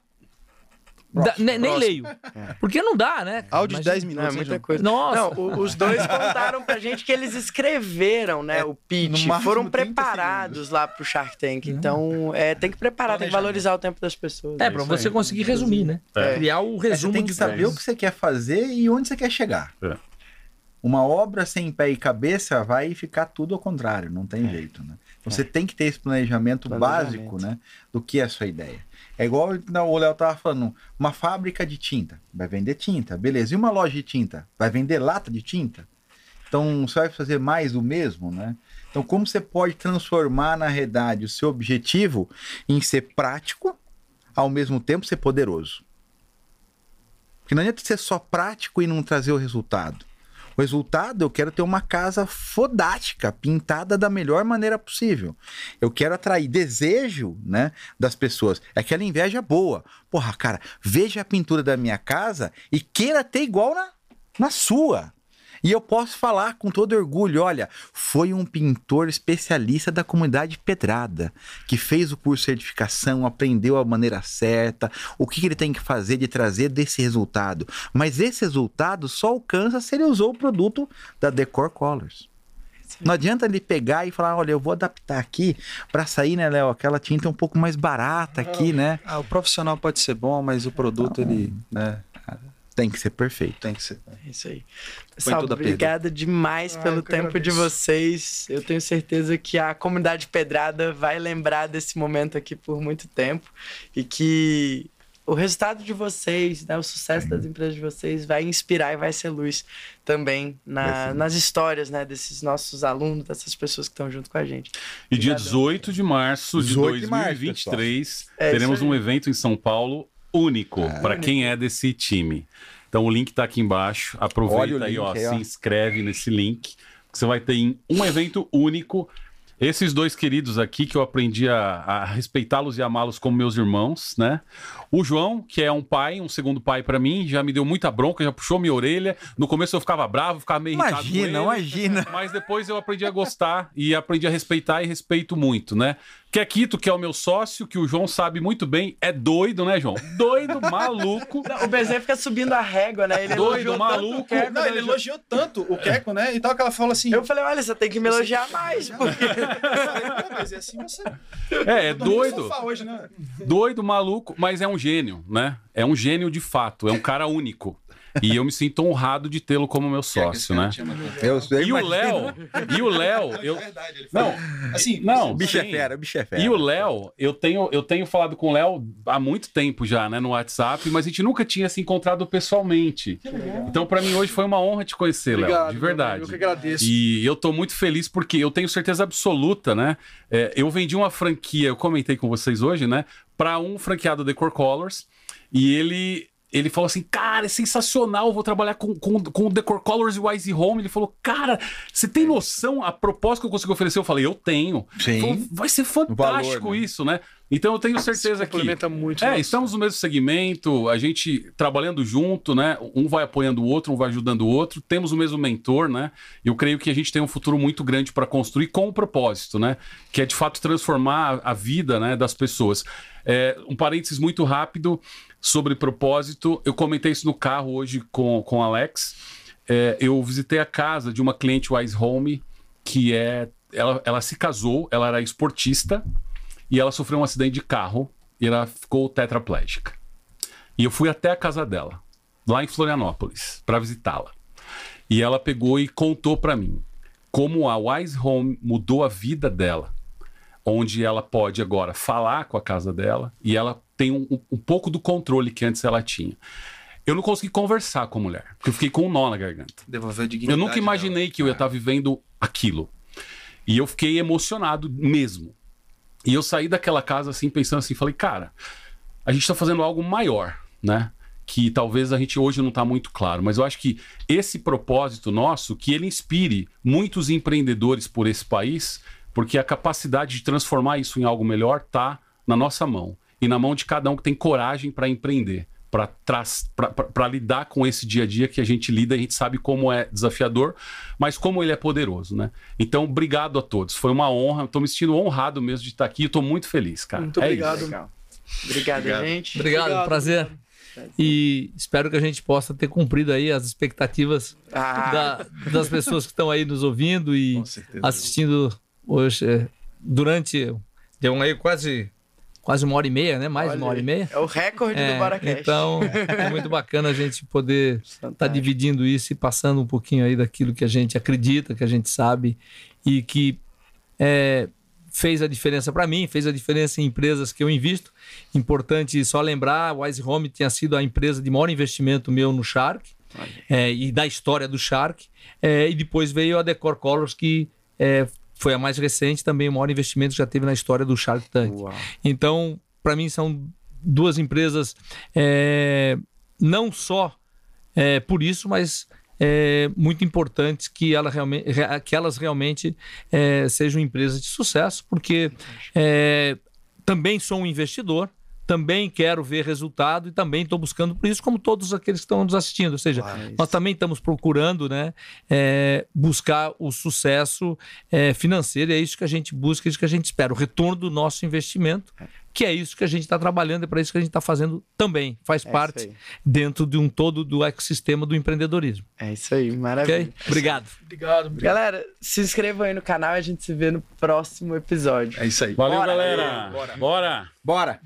da, nem, nem, leio. É. Porque não dá, né? Áudio de 10 minutos. É muita coisa. Nossa. Não, os dois contaram pra gente que eles escreveram, né? É, o pitch. Foram preparados lá pro Shark Tank. Então, é, tem que preparar, tem que valorizar o tempo das pessoas. É, pra você conseguir resumir, né? É. Criar o resumo. você tem que saber o que você quer fazer e onde você quer chegar. É. Uma obra sem pé e cabeça vai ficar tudo ao contrário, não tem jeito, né? Então, você tem que ter esse planejamento, planejamento básico, né? Do que é a sua ideia. É igual o Léo tava falando, uma fábrica de tinta, vai vender tinta, beleza. E uma loja de tinta, vai vender lata de tinta? Então você vai fazer mais do mesmo, né? Então como você pode transformar na realidade o seu objetivo em ser prático, ao mesmo tempo ser poderoso? Porque não adianta ser só prático e não trazer o resultado. O resultado, eu quero ter uma casa fodástica, pintada da melhor maneira possível. Eu quero atrair desejo, né, das pessoas. É aquela inveja boa. Porra, cara, veja a pintura da minha casa e queira ter igual na, na sua. E eu posso falar com todo orgulho: olha, foi um pintor especialista da comunidade pedrada, que fez o curso de certificação, aprendeu a maneira certa, o que ele tem que fazer de trazer desse resultado. Mas esse resultado só alcança se ele usou o produto da Decor Colors. Não adianta ele pegar e falar, olha, eu vou adaptar aqui para sair, né, Léo, aquela tinta um pouco mais barata aqui, né? Ah, o profissional pode ser bom, mas o produto, ele, né, tem que ser perfeito. Tem que ser. É isso aí. Pessoal, obrigada demais ah, pelo tempo agradeço. de vocês. Eu tenho certeza que a comunidade Pedrada vai lembrar desse momento aqui por muito tempo e que o resultado de vocês, né, o sucesso das empresas de vocês vai inspirar e vai ser luz também na, nas histórias né, desses nossos alunos, dessas pessoas que estão junto com a gente. E Obrigado. dia 18 de março de 2023, março, é teremos um evento em São Paulo único é. para quem é desse time. Então o link está aqui embaixo. Aproveita aí, ó, aí, ó, se inscreve nesse link. Você vai ter um evento único. Esses dois queridos aqui que eu aprendi a, a respeitá-los e amá-los como meus irmãos, né? O João, que é um pai, um segundo pai para mim, já me deu muita bronca, já puxou minha orelha. No começo eu ficava bravo, ficava meio imagina, irritado. Imagina, imagina. Mas depois eu aprendi a gostar e aprendi a respeitar e respeito muito, né? Quequito, que é o meu sócio, que o João sabe muito bem, é doido, né, João? Doido, maluco. Não, o Bezerra fica subindo a régua, né? Ele doido, maluco. Queco, não, ele elogiou tanto o Queco, né? E que ela falou assim. Eu falei, olha, você tem que me elogiar mais. Porque... mas é assim você. É, é doido. Hoje, né? Doido, maluco, mas é um gênio, né? É um gênio de fato, é um cara único. E eu me sinto honrado de tê-lo como meu sócio, né? Eu, eu e o Léo, e o Léo, eu é não, assim, não, bicho é fera, bicho é fera. E o Léo, eu tenho, eu tenho falado com o Léo há muito tempo já, né, no WhatsApp, mas a gente nunca tinha se encontrado pessoalmente. Então, para mim hoje foi uma honra te conhecer, Léo, de verdade. Eu que agradeço. E eu tô muito feliz porque eu tenho certeza absoluta, né? É, eu vendi uma franquia, eu comentei com vocês hoje, né, para um franqueado Decor Colors. E ele ele falou assim, cara, é sensacional, vou trabalhar com, com, com o Decor Colors e Wise Home. Ele falou, cara, você tem noção a proposta que eu consigo oferecer? Eu falei, eu tenho. Sim. Falou, vai ser fantástico valor, né? isso, né? Então eu tenho certeza que. muito. É, estamos no mesmo segmento, a gente trabalhando junto, né? Um vai apoiando o outro, um vai ajudando o outro. Temos o mesmo mentor, né? Eu creio que a gente tem um futuro muito grande para construir com o um propósito, né? Que é de fato transformar a vida né, das pessoas. É, um parênteses muito rápido sobre propósito. Eu comentei isso no carro hoje com, com Alex. É, eu visitei a casa de uma cliente Wise Home que é. Ela, ela se casou, ela era esportista e ela sofreu um acidente de carro e ela ficou tetraplégica. E eu fui até a casa dela, lá em Florianópolis, para visitá-la. E ela pegou e contou para mim como a Wise Home mudou a vida dela, onde ela pode agora falar com a casa dela e ela tem um, um pouco do controle que antes ela tinha. Eu não consegui conversar com a mulher, porque eu fiquei com um nó na garganta. Devolver a dignidade. Eu nunca imaginei dela. que eu ia estar é. vivendo aquilo. E eu fiquei emocionado mesmo. E eu saí daquela casa assim, pensando assim, falei, cara, a gente está fazendo algo maior, né? Que talvez a gente hoje não está muito claro, mas eu acho que esse propósito nosso, que ele inspire muitos empreendedores por esse país, porque a capacidade de transformar isso em algo melhor está na nossa mão e na mão de cada um que tem coragem para empreender para lidar com esse dia a dia que a gente lida, a gente sabe como é desafiador, mas como ele é poderoso, né? Então, obrigado a todos. Foi uma honra, estou me sentindo honrado mesmo de estar aqui, estou muito feliz, cara. Muito é obrigado. Obrigado, obrigado, gente. Obrigado, obrigado prazer. E espero que a gente possa ter cumprido aí as expectativas ah. da, das pessoas que estão aí nos ouvindo e assistindo hoje é, durante deu aí quase quase uma hora e meia, né? Mais Olha, uma hora e meia. É o recorde é, do Baracast. Então, é muito bacana a gente poder estar tá dividindo isso e passando um pouquinho aí daquilo que a gente acredita, que a gente sabe e que é, fez a diferença para mim, fez a diferença em empresas que eu invisto. Importante só lembrar, a Wise Home tinha sido a empresa de maior investimento meu no Shark é, e da história do Shark. É, e depois veio a Decor Colors, que é, foi a mais recente, também o maior investimento que já teve na história do Shark Tank. Uau. Então, para mim, são duas empresas é, não só é, por isso, mas é, muito importantes que, ela realmente, que elas realmente é, sejam empresas de sucesso, porque é, também sou um investidor, também quero ver resultado e também estou buscando por isso, como todos aqueles que estão nos assistindo. Ou seja, nós também estamos procurando né, é, buscar o sucesso é, financeiro, e é isso que a gente busca, é isso que a gente espera, o retorno do nosso investimento que é isso que a gente está trabalhando, é para isso que a gente está fazendo também. Faz é parte dentro de um todo do ecossistema do empreendedorismo. É isso aí, maravilha. Okay? Obrigado. obrigado. Obrigado. Galera, se inscrevam aí no canal e a gente se vê no próximo episódio. É isso aí. Valeu, Bora. galera. Bora. Bora. Bora.